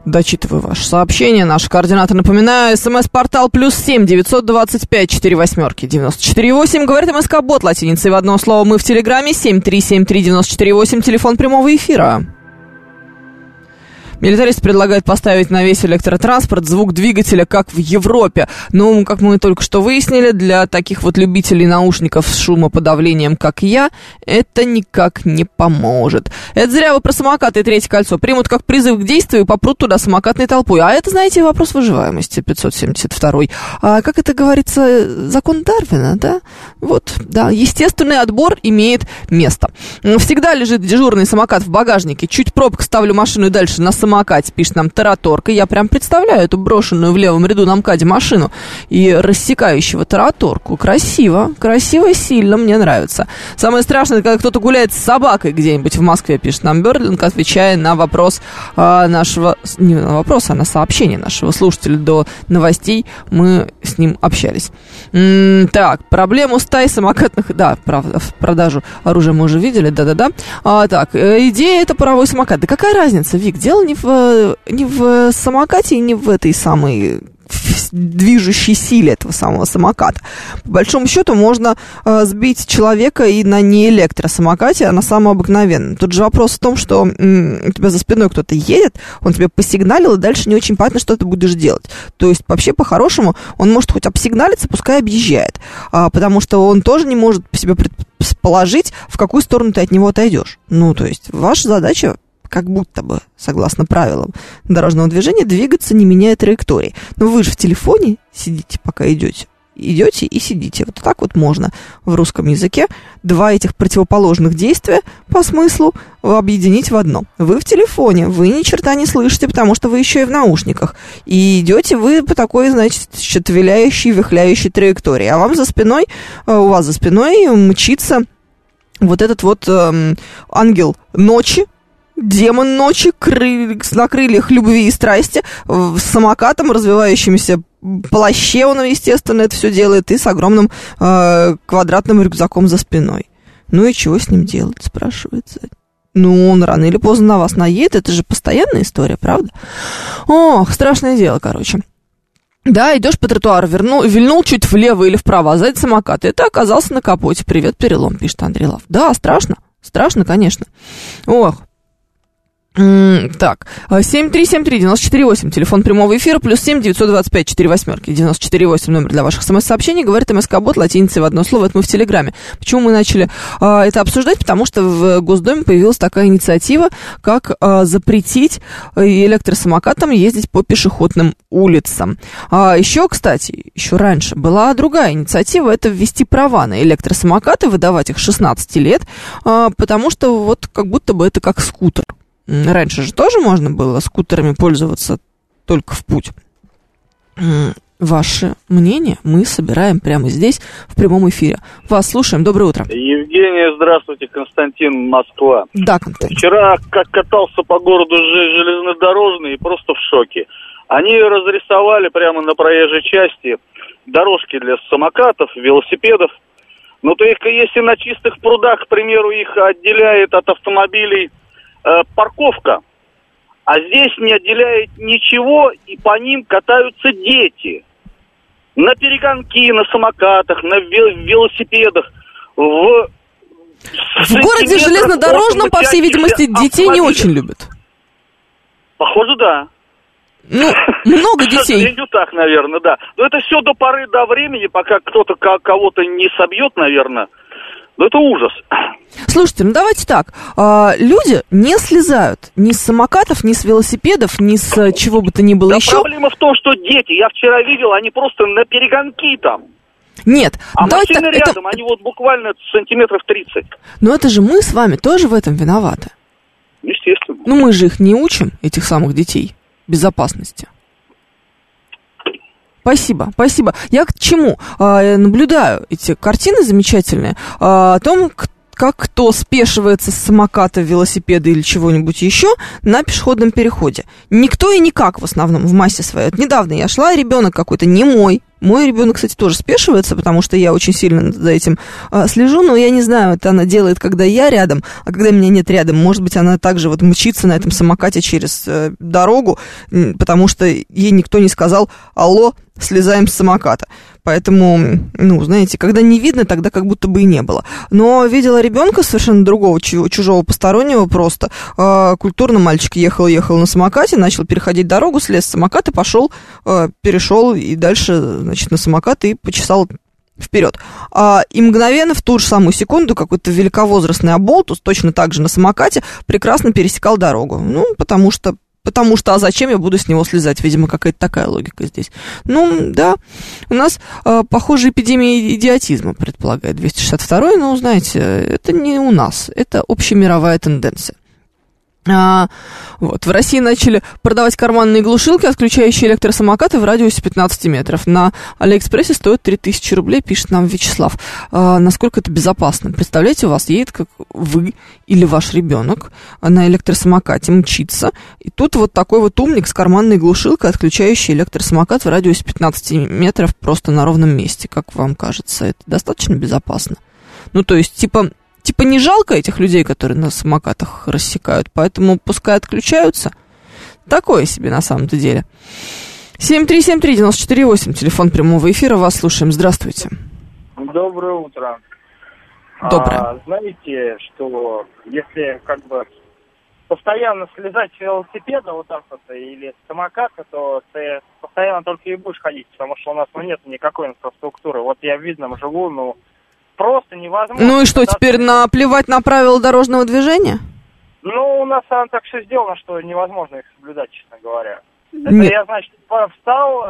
Дочитываю ваше сообщение. Наши координаты напоминаю. СМС-портал плюс семь девятьсот двадцать пять четыре восьмерки девяносто четыре восемь. Говорит МСК-бот латиницей в одно слово. Мы в Телеграме семь три семь три девяносто четыре восемь. Телефон прямого эфира. Милитарист предлагает поставить на весь электротранспорт звук двигателя, как в Европе. Но, как мы только что выяснили, для таких вот любителей наушников с шумоподавлением, как я, это никак не поможет. Это зря вы про самокаты и третье кольцо примут как призыв к действию и попрут туда самокатной толпой. А это, знаете, вопрос выживаемости 572. А, как это говорится, закон Дарвина, да? Вот, да, естественный отбор имеет место. Всегда лежит дежурный самокат в багажнике. Чуть пробка ставлю машину и дальше на самокате, пишет нам Тараторка. Я прям представляю эту брошенную в левом ряду на МКАДе машину и рассекающего Тараторку. Красиво, красиво сильно, мне нравится. Самое страшное, когда кто-то гуляет с собакой где-нибудь в Москве, пишет нам Берлинг, отвечая на вопрос а, нашего, не на вопрос, а на сообщение нашего слушателя до новостей, мы с ним общались. М-м, так, проблему стаи самокатных, да, правда, в продажу оружия мы уже видели, да-да-да. А, так, э, идея это паровой самокат. Да какая разница, Вик, дело не в, не в самокате и не в этой самой движущей силе этого самого самоката. По большому счету можно э, сбить человека и на не электросамокате, а на самом обыкновенном. Тут же вопрос в том, что м, у тебя за спиной кто-то едет, он тебе посигналил, и дальше не очень понятно, что ты будешь делать. То есть вообще по-хорошему он может хоть обсигналиться, пускай объезжает, а, потому что он тоже не может себе предположить, в какую сторону ты от него отойдешь. Ну, то есть ваша задача как будто бы, согласно правилам дорожного движения, двигаться, не меняя траектории. Но вы же в телефоне сидите, пока идете. Идете и сидите. Вот так вот можно в русском языке два этих противоположных действия по смыслу объединить в одно. Вы в телефоне, вы ни черта не слышите, потому что вы еще и в наушниках. И идете вы по такой, значит, виляющей, вихляющей траектории. А вам за спиной, э, у вас за спиной мчится вот этот вот эм, ангел ночи, демон ночи кры... на крыльях любви и страсти, с самокатом, развивающимся плаще он, естественно, это все делает, и с огромным э, квадратным рюкзаком за спиной. Ну и чего с ним делать, спрашивается. Ну, он рано или поздно на вас наедет, это же постоянная история, правда? Ох, страшное дело, короче. Да, идешь по тротуару, вернул, вильнул чуть влево или вправо, а сзади самокат, и ты оказался на капоте. Привет, перелом, пишет Андрей Лав. Да, страшно, страшно, конечно. Ох, так, 7373948, телефон прямого эфира, плюс 7 925 4 восьмерки, 948 номер для ваших смс-сообщений, говорит МСК-бот латиницей в одно слово, это мы в Телеграме. Почему мы начали а, это обсуждать? Потому что в Госдуме появилась такая инициатива, как а, запретить электросамокатам ездить по пешеходным улицам. А, еще, кстати, еще раньше была другая инициатива, это ввести права на электросамокаты, выдавать их 16 лет, а, потому что вот как будто бы это как скутер. Раньше же тоже можно было скутерами пользоваться только в путь. Ваше мнение мы собираем прямо здесь, в прямом эфире. Вас слушаем. Доброе утро. Евгений, здравствуйте. Константин, Москва. Да, Константин. Вчера как катался по городу железнодорожный и просто в шоке. Они разрисовали прямо на проезжей части дорожки для самокатов, велосипедов. Ну, то есть, если на чистых прудах, к примеру, их отделяет от автомобилей э, парковка, а здесь не отделяет ничего, и по ним катаются дети. На перегонки, на самокатах, на велосипедах, в... В городе железнодорожном, по всей видимости, детей не очень любят. Похоже, да. Ну, много детей. К так, наверное, да. Но это все до поры до времени, пока кто-то кого-то не собьет, наверное. Ну, это ужас. Слушайте, ну давайте так. А, люди не слезают ни с самокатов, ни с велосипедов, ни с чего бы то ни было да еще. проблема в том, что дети, я вчера видел, они просто на перегонки там. Нет, а давайте машины так, рядом, это... они вот буквально сантиметров 30. Но это же мы с вами тоже в этом виноваты. Естественно. Ну мы же их не учим, этих самых детей, безопасности. Спасибо, спасибо. Я к чему? А, наблюдаю эти картины замечательные а, о том, как кто спешивается с самоката, велосипеда или чего-нибудь еще на пешеходном переходе. Никто и никак в основном в массе своей. Вот недавно я шла, ребенок какой-то не мой, мой ребенок, кстати, тоже спешивается, потому что я очень сильно за этим а, слежу, но я не знаю, это она делает, когда я рядом, а когда меня нет рядом, может быть, она также вот мчится на этом самокате через э, дорогу, потому что ей никто не сказал «Алло, слезаем с самоката». Поэтому, ну, знаете, когда не видно, тогда как будто бы и не было. Но видела ребенка совершенно другого, чу- чужого, постороннего просто. Э, культурно мальчик ехал-ехал на самокате, начал переходить дорогу, слез с самоката, пошел, э, перешел и дальше, значит, на самокат и почесал вперед. А, и мгновенно, в ту же самую секунду, какой-то великовозрастный оболтус, точно так же на самокате, прекрасно пересекал дорогу. Ну, потому что Потому что, а зачем я буду с него слезать? Видимо, какая-то такая логика здесь. Ну, да, у нас, э, похоже, эпидемия идиотизма предполагает 262 но, знаете, это не у нас, это общемировая тенденция. А, вот, в России начали продавать карманные глушилки, отключающие электросамокаты в радиусе 15 метров. На Алиэкспрессе стоит 3000 рублей, пишет нам Вячеслав. А, насколько это безопасно? Представляете, у вас едет как вы или ваш ребенок на электросамокате мчится, и тут вот такой вот умник с карманной глушилкой, отключающий электросамокат в радиусе 15 метров просто на ровном месте. Как вам кажется, это достаточно безопасно? Ну, то есть, типа, типа не жалко этих людей, которые на самокатах рассекают, поэтому пускай отключаются. Такое себе на самом-то деле. 7373948, телефон прямого эфира, вас слушаем. Здравствуйте. Доброе утро. Доброе. А, знаете, что если как бы постоянно слезать с велосипеда вот так вот или с самоката, то ты постоянно только и будешь ходить, потому что у нас ну, нет никакой инфраструктуры. Вот я в Видном живу, ну, просто невозможно. Ну и что, теперь наплевать на правила дорожного движения? Ну, у нас а, так все сделано, что невозможно их соблюдать, честно говоря. Это Нет. я, значит, встал,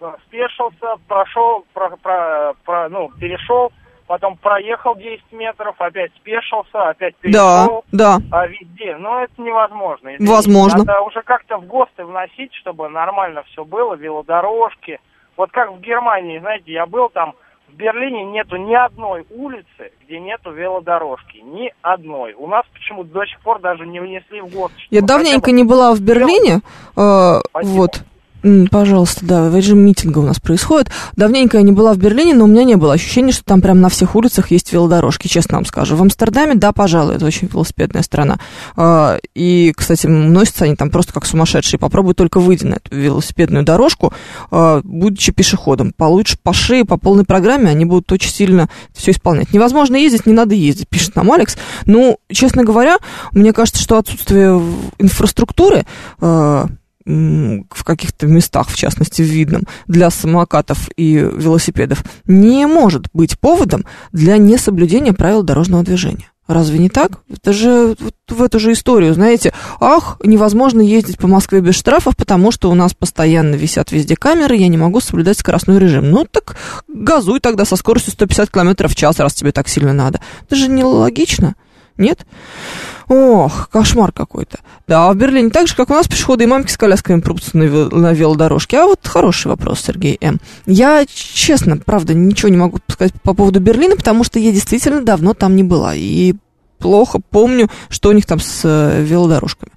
э, спешился, прошел, про, про- про- ну, перешел, потом проехал 10 метров, опять спешился, опять Да, перешел. да. А везде. Но это невозможно. извините. Возможно. Надо уже как-то в ГОСТы вносить, чтобы нормально все было, велодорожки. Вот как в Германии, знаете, я был там, в Берлине нету ни одной улицы, где нету велодорожки. Ни одной. У нас почему-то до сих пор даже не внесли в ГОСТ. Я давненько не была в Берлине. э, вот. Пожалуйста, да, режим митинга у нас происходит. Давненько я не была в Берлине, но у меня не было ощущения, что там прям на всех улицах есть велодорожки, честно вам скажу. В Амстердаме, да, пожалуй, это очень велосипедная страна. А, И, кстати, носятся они там просто как сумасшедшие. Попробуй только выйти на эту велосипедную дорожку, а, будучи пешеходом. Получше по шее, по полной программе, они будут очень сильно все исполнять. Невозможно ездить, не надо ездить, пишет нам Алекс. Ну, честно говоря, мне кажется, что отсутствие инфраструктуры м, в каких-то местах, в частности в Видном, для самокатов и велосипедов, не может быть поводом для несоблюдения правил дорожного движения. Разве не так? Это же вот в эту же историю, знаете, ах, невозможно ездить по Москве без штрафов, потому что у нас постоянно висят везде камеры, я не могу соблюдать скоростной режим. Ну так газуй тогда со скоростью 150 км в час, раз тебе так сильно надо. Это же нелогично, нет? Ох, кошмар какой-то. Да, а в Берлине так же, как у нас, пешеходы и мамки с колясками прутся на, вел- на велодорожке. А вот хороший вопрос, Сергей М. Я, честно, правда, ничего не могу сказать по поводу Берлина, потому что я действительно давно там не была. И плохо помню, что у них там с э, велодорожками.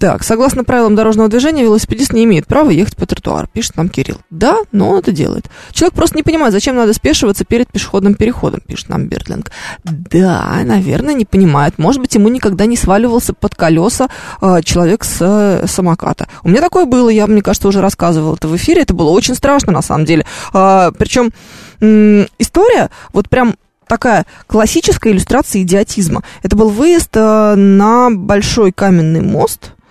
Так, согласно правилам дорожного движения, велосипедист не имеет права ехать по тротуару, пишет нам Кирилл. Да, но он это делает. Человек просто не понимает, зачем надо спешиваться перед пешеходным переходом, пишет нам Бердлинг. Да, наверное, не понимает. Может быть, ему никогда не сваливался под колеса э, человек с э, самоката. У меня такое было, я, мне кажется, уже рассказывала это в эфире. Это было очень страшно, на самом деле. А, причем м, история вот прям такая классическая иллюстрация идиотизма. Это был выезд э, на большой каменный мост, э,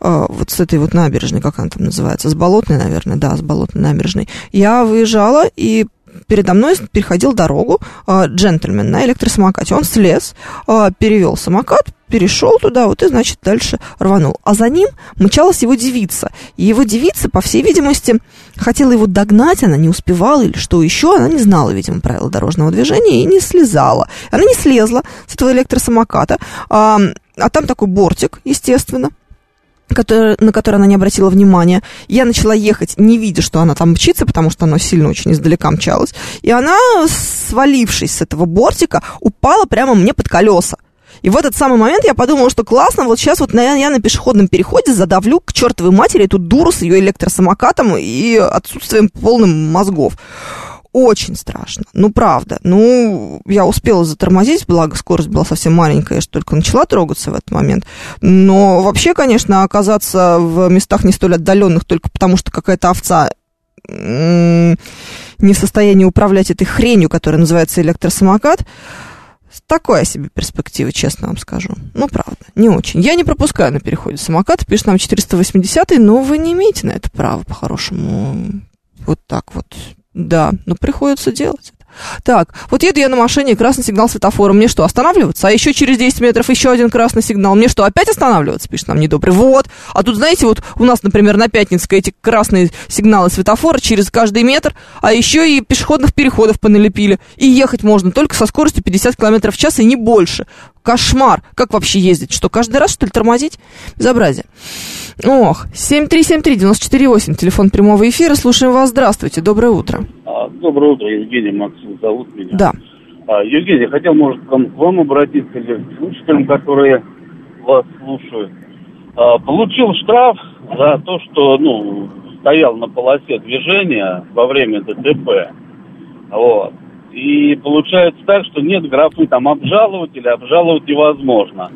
вот с этой вот набережной, как она там называется, с Болотной, наверное, да, с Болотной набережной. Я выезжала, и передо мной переходил дорогу э, джентльмен на электросамокате. Он слез, э, перевел самокат, перешел туда, вот и, значит, дальше рванул. А за ним мчалась его девица. И его девица, по всей видимости, хотела его догнать, она не успевала или что еще, она не знала, видимо, правила дорожного движения и не слезала. Она не слезла с этого электросамоката, а, а там такой бортик, естественно, который, на который она не обратила внимания. Я начала ехать, не видя, что она там мчится, потому что она сильно очень издалека мчалась. И она, свалившись с этого бортика, упала прямо мне под колеса. И в этот самый момент я подумала, что классно, вот сейчас вот на- я на пешеходном переходе задавлю к чертовой матери эту дуру с ее электросамокатом и отсутствием полным мозгов. Очень страшно. Ну, правда. Ну, я успела затормозить, благо скорость была совсем маленькая, я же только начала трогаться в этот момент. Но вообще, конечно, оказаться в местах не столь отдаленных только потому, что какая-то овца не в состоянии управлять этой хренью, которая называется электросамокат, такая себе перспектива, честно вам скажу. Ну, правда, не очень. Я не пропускаю на переходе самокат, пишет нам 480 но вы не имеете на это права, по-хорошему. Вот так вот. Да, но приходится делать. Так, вот еду я на машине, красный сигнал светофора. Мне что, останавливаться? А еще через 10 метров еще один красный сигнал. Мне что, опять останавливаться? Пишет нам недобрый. Вот. А тут, знаете, вот у нас, например, на Пятницкой эти красные сигналы светофора через каждый метр, а еще и пешеходных переходов поналепили. И ехать можно только со скоростью 50 км в час и не больше. Кошмар. Как вообще ездить? Что, каждый раз, что ли, тормозить? Безобразие. Ох, 7373948, телефон прямого эфира. Слушаем вас. Здравствуйте. Доброе утро. Доброе утро, Евгений Максим зовут меня. Да. А, Евгений, хотел, может, к вам, к вам обратиться или к слушателям, которые вас слушают. А, Получил штраф за то, что, ну, стоял на полосе движения во время ДТП. Вот. И получается так, что нет графы там обжаловать или обжаловать невозможно.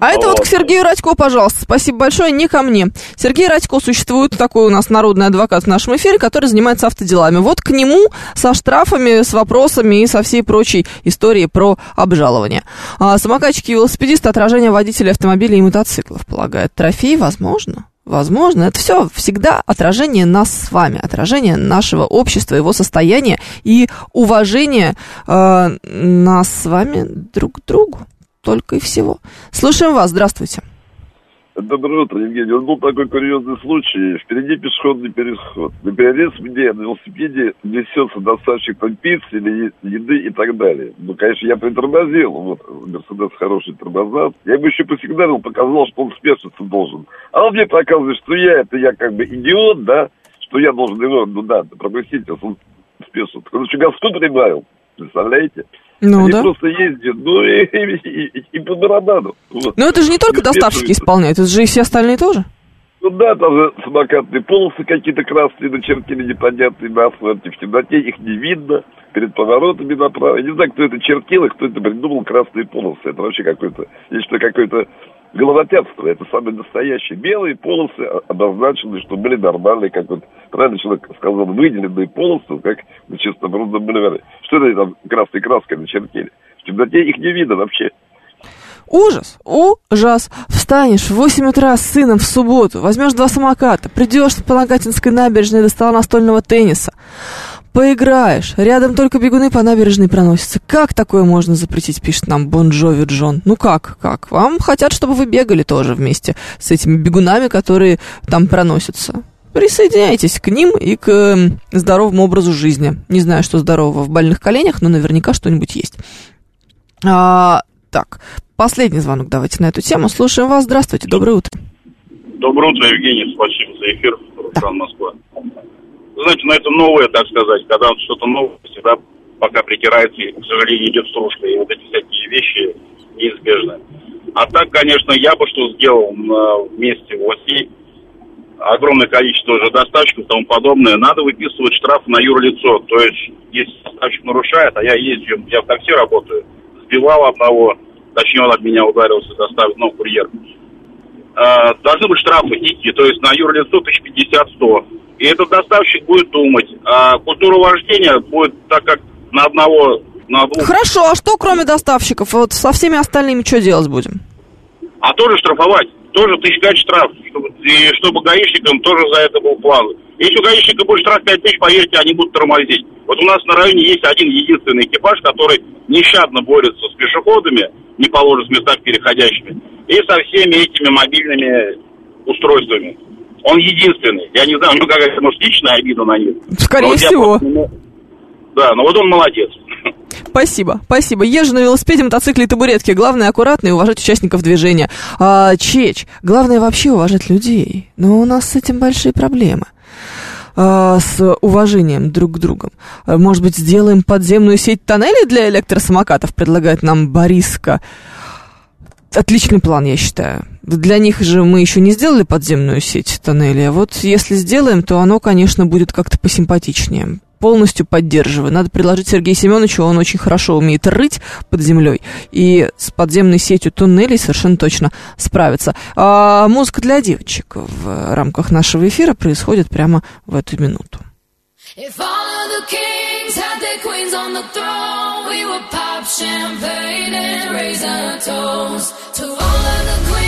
А это вот к Сергею Радько, пожалуйста. Спасибо большое, не ко мне. Сергей Радько, существует такой у нас народный адвокат в нашем эфире, который занимается автоделами. Вот к нему со штрафами, с вопросами и со всей прочей историей про обжалование. А, самокатчики и велосипедисты, отражение водителей автомобилей и мотоциклов, полагает. Трофей, возможно. Возможно, это все всегда отражение нас с вами, отражение нашего общества, его состояния и уважение э, нас с вами друг к другу. Только и всего. Слушаем вас, здравствуйте. Доброе утро, Евгений. Вот был такой курьезный случай. Впереди пешеходный переход. На перерез мне на велосипеде несется доставщик там пиццы или еды и так далее. Ну, конечно, я притормозил. Вот, Мерседес хороший тормоза. Я ему еще посигналил, показал, что он спешиться должен. А он мне показывает, что я, это я как бы идиот, да, что я должен его, ну да, пропустить, если он спешится. Еще газку прибавил. Представляете? Ну Они да. просто ездят, ну и, и, и- и по барабану. Вот. Но это же не только доставщики исполняют, это же и все остальные тоже. Ну да, там же самокатные полосы какие-то красные начертили непонятные на асфальте. В темноте их не видно. Перед поворотами направо. Я не знаю, кто это чертил и кто это придумал красные полосы. Это вообще какое-то, нечто какое-то головотяпство. Это самые настоящие. Белые полосы о- обозначены, что были нормальные, как вот правильно человек сказал, выделенные полосы, как на чистопрудном бульваре. Что это там красной краской начертили? В темноте их не видно вообще. Ужас, ужас. Встанешь в 8 утра с сыном в субботу, возьмешь два самоката, придешь по Нагатинской набережной до стола настольного тенниса, поиграешь, рядом только бегуны по набережной проносятся. Как такое можно запретить, пишет нам Бон Джови Джон. Ну как, как? Вам хотят, чтобы вы бегали тоже вместе с этими бегунами, которые там проносятся. Присоединяйтесь к ним и к эм, здоровому образу жизни. Не знаю, что здорового в больных коленях, но наверняка что-нибудь есть. А, так, последний звонок давайте на эту тему. Слушаем вас. Здравствуйте, доброе утро. Доброе утро, Евгений. Спасибо за эфир. Руслан Москва. Знаете, ну это новое, так сказать. Когда вот что-то новое, всегда пока притирается, и, к сожалению, идет стружка. И вот эти всякие вещи неизбежны. А так, конечно, я бы что сделал на месте властей, огромное количество уже доставщиков и тому подобное, надо выписывать штраф на юрлицо. То есть, если доставщик нарушает, а я езжу, я в такси работаю, сбивал одного, точнее он от меня ударился, доставил, ну, курьер. Э, должны быть штрафы идти, то есть на юрлицо 1050-100. И этот доставщик будет думать, а культура вождения будет так как на одного, на двух, Хорошо, а что кроме доставщиков? Вот со всеми остальными что делать будем? а тоже штрафовать, тоже тысяч пять штраф, чтобы, и чтобы гаишникам тоже за это был план. Если у гаишника будет штраф 5 тысяч, поверьте, они будут тормозить. Вот у нас на районе есть один единственный экипаж, который нещадно борется с пешеходами, не положено в местах переходящими, и со всеми этими мобильными устройствами. Он единственный. Я не знаю, ну какая-то, может, личная обида на них. Скорее вот я всего. ну, Да, но вот он молодец. Спасибо, спасибо. Езжу на велосипеде, мотоцикле и табуретке. Главное аккуратно и уважать участников движения. А, Чеч, главное вообще уважать людей. Но у нас с этим большие проблемы. А, с уважением друг к другу. Может быть, сделаем подземную сеть тоннелей для электросамокатов, предлагает нам Бориска. Отличный план, я считаю. Для них же мы еще не сделали подземную сеть тоннелей. А вот если сделаем, то оно, конечно, будет как-то посимпатичнее. Полностью поддерживаю. Надо предложить Сергею Семеновичу, он очень хорошо умеет рыть под землей. И с подземной сетью туннелей совершенно точно справится. А музыка для девочек в рамках нашего эфира происходит прямо в эту минуту. If all of the kings had their queens on the throne, we champagne and raise toast to all of the queens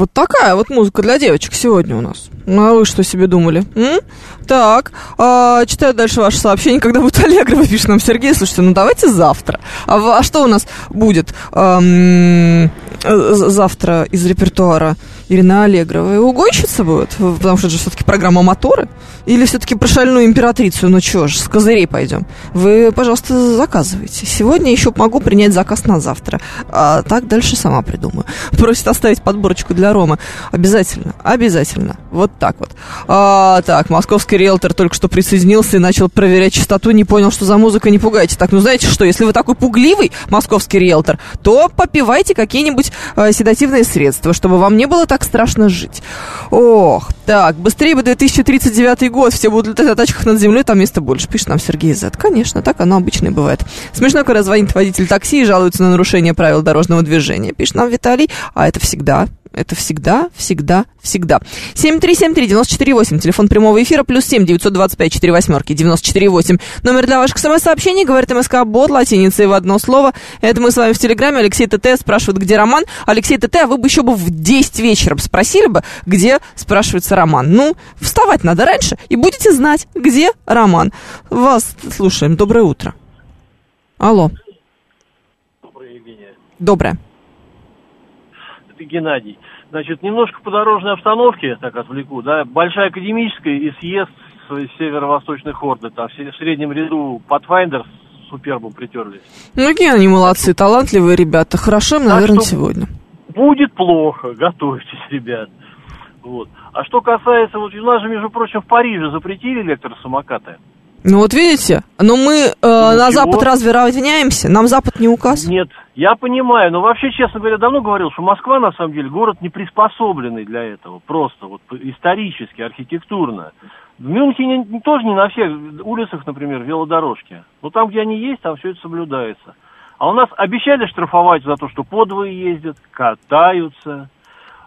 Вот такая вот музыка для девочек сегодня у нас. А вы что себе думали? М? Так, а, читаю дальше ваше сообщение, когда будет Аллегрова, пишет нам Сергей. Слушайте, ну давайте завтра. А, а что у нас будет ам, э, завтра из репертуара Ирина Аллегрова? И угонщица будет? Потому что это же все-таки программа «Моторы». Или все-таки про шальную императрицу? Ну что ж, с козырей пойдем. Вы, пожалуйста, заказывайте. Сегодня еще могу принять заказ на завтра. А так дальше сама придумаю. Просит оставить подборочку для Ромы. Обязательно, обязательно. Вот так вот. А, так, московский риэлтор только что присоединился и начал проверять частоту. Не понял, что за музыка, не пугайте. Так, ну знаете что, если вы такой пугливый московский риэлтор, то попивайте какие-нибудь э, седативные средства, чтобы вам не было так страшно жить. Ох, так, быстрее бы 2039 год, все будут летать на тачках над землей, там места больше, пишет нам Сергей Зет. Конечно, так оно обычно и бывает. Смешно, когда звонит водитель такси и жалуется на нарушение правил дорожного движения, пишет нам Виталий, а это всегда это всегда, всегда, всегда. 7373948, телефон прямого эфира, плюс 7 925 4 восьмерки 948. Номер для ваших смс-сообщений, говорит МСК Бот, латиницей в одно слово. Это мы с вами в Телеграме. Алексей ТТ спрашивает, где Роман. Алексей ТТ, а вы бы еще бы в 10 вечера спросили бы, где спрашивается Роман. Ну, вставать надо раньше, и будете знать, где Роман. Вас слушаем. Доброе утро. Алло. Доброе, Евгения. Доброе. Это Геннадий. Значит, немножко по дорожной обстановке, так отвлеку, да, Большая академическая и съезд с северо-восточных орды, там в се- в среднем ряду Pathfinder супербом притерлись. Ну, какие они молодцы, талантливые ребята. Хорошо им, Так наверное, что- сегодня. Будет плохо, готовьтесь, ребят. Вот. А что касается, вот у нас же, между прочим, в Париже запретили электросамокаты. Ну вот видите, но мы э, на чего? Запад разве равняемся? Нам Запад не указ. Нет, я понимаю, но вообще, честно говоря, давно говорил, что Москва, на самом деле, город не приспособленный для этого, просто вот исторически, архитектурно. В Мюнхене не- тоже не на всех улицах, например, велодорожки. Но там, где они есть, там все это соблюдается. А у нас обещали штрафовать за то, что подвои ездят, катаются.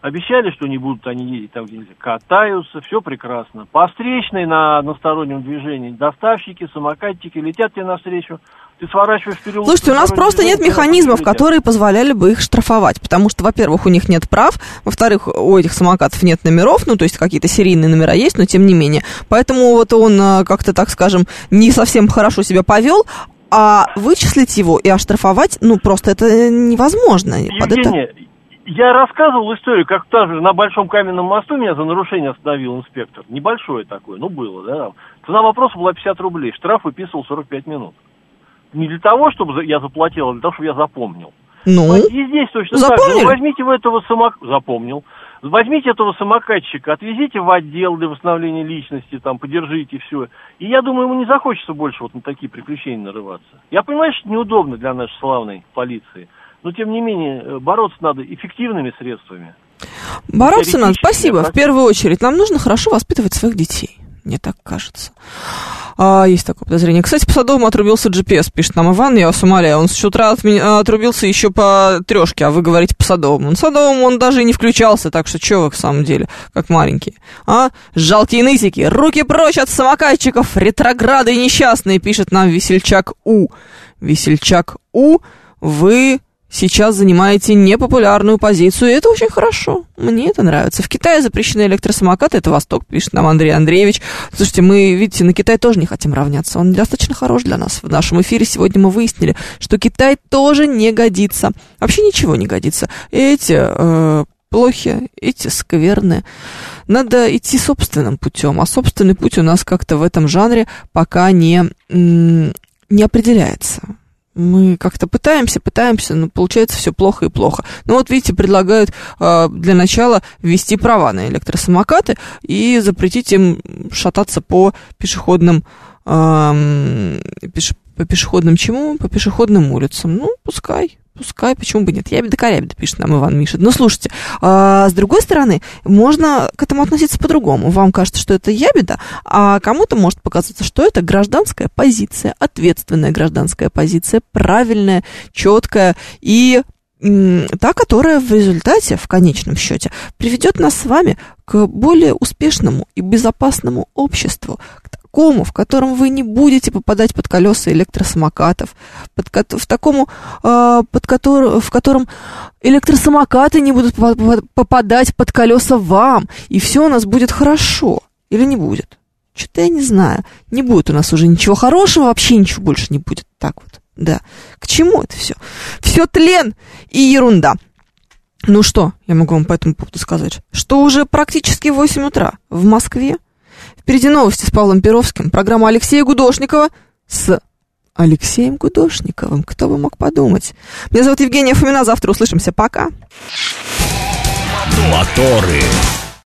Обещали, что не будут они ездить там, где нельзя. Катаются, все прекрасно. По встречной на одностороннем движении доставщики, самокатчики летят тебе навстречу. Ты сворачиваешь переулок. Слушайте, у нас просто нет движение, механизмов, летят. которые позволяли бы их штрафовать, потому что, во-первых, у них нет прав, во-вторых, у этих самокатов нет номеров, ну, то есть какие-то серийные номера есть, но тем не менее. Поэтому вот он э, как-то, так скажем, не совсем хорошо себя повел, а вычислить его и оштрафовать, ну, просто это невозможно. Под это... Я рассказывал историю, как тоже на Большом каменном мосту меня за нарушение остановил инспектор. Небольшое такое, ну было, да. Цена вопроса была 50 рублей, штраф выписывал 45 минут. Не для того, чтобы я заплатил, а для того, чтобы я запомнил. Ну, И здесь точно так же. запомнили? Ну, Возьмите вы этого самок... Запомнил. Возьмите этого самокатчика, отвезите в отдел для восстановления личности, там, подержите все. И я думаю, ему не захочется больше вот на такие приключения нарываться. Я понимаю, что это неудобно для нашей славной полиции. Но, тем не менее, э, бороться надо эффективными средствами. Бороться надо, спасибо, в первую очередь. Нам нужно хорошо воспитывать своих детей. Мне так кажется. А, есть такое подозрение. Кстати, по Садовому отрубился GPS, пишет нам Иван, я вас умоляю. Он с утра от меня отрубился еще по трешке, а вы говорите по Садовому. На Садовому он даже и не включался, так что что вы в самом деле, как маленькие. А? Жалкие нытики, руки прочь от самокатчиков, ретрограды и несчастные, пишет нам Весельчак У. Весельчак У, вы сейчас занимаете непопулярную позицию, и это очень хорошо. Мне это нравится. В Китае запрещены электросамокаты, это Восток, пишет нам Андрей Андреевич. Слушайте, мы, видите, на Китай тоже не хотим равняться. Он достаточно хорош для нас. В нашем эфире сегодня мы выяснили, что Китай тоже не годится. Вообще ничего не годится. Эти э, плохи, эти скверны. Надо идти собственным путем, а собственный путь у нас как-то в этом жанре пока не, не определяется. Мы как-то пытаемся, пытаемся, но получается все плохо и плохо. Ну вот видите, предлагают э, для начала ввести права на электросамокаты и запретить им шататься по пешеходным эм, пеше- по пешеходным чему? По пешеходным улицам. Ну, пускай. Пускай, почему бы нет? Ябеда корябеда, пишет нам Иван Миша. Но слушайте, а, с другой стороны, можно к этому относиться по-другому. Вам кажется, что это ябеда, а кому-то может показаться, что это гражданская позиция, ответственная гражданская позиция, правильная, четкая и та, которая в результате, в конечном счете, приведет нас с вами к более успешному и безопасному обществу, такому, в котором вы не будете попадать под колеса электросамокатов, под, в такому, а, под котор- в котором электросамокаты не будут попа- попа- попадать под колеса вам, и все у нас будет хорошо. Или не будет? Что-то я не знаю. Не будет у нас уже ничего хорошего, вообще ничего больше не будет. Так вот, да. К чему это все? Все тлен и ерунда. Ну что, я могу вам по этому поводу сказать, что уже практически 8 утра в Москве. Впереди новости с Павлом Перовским. Программа Алексея Гудошникова с Алексеем Гудошниковым. Кто бы мог подумать? Меня зовут Евгения Фомина. Завтра услышимся. Пока. Моторы.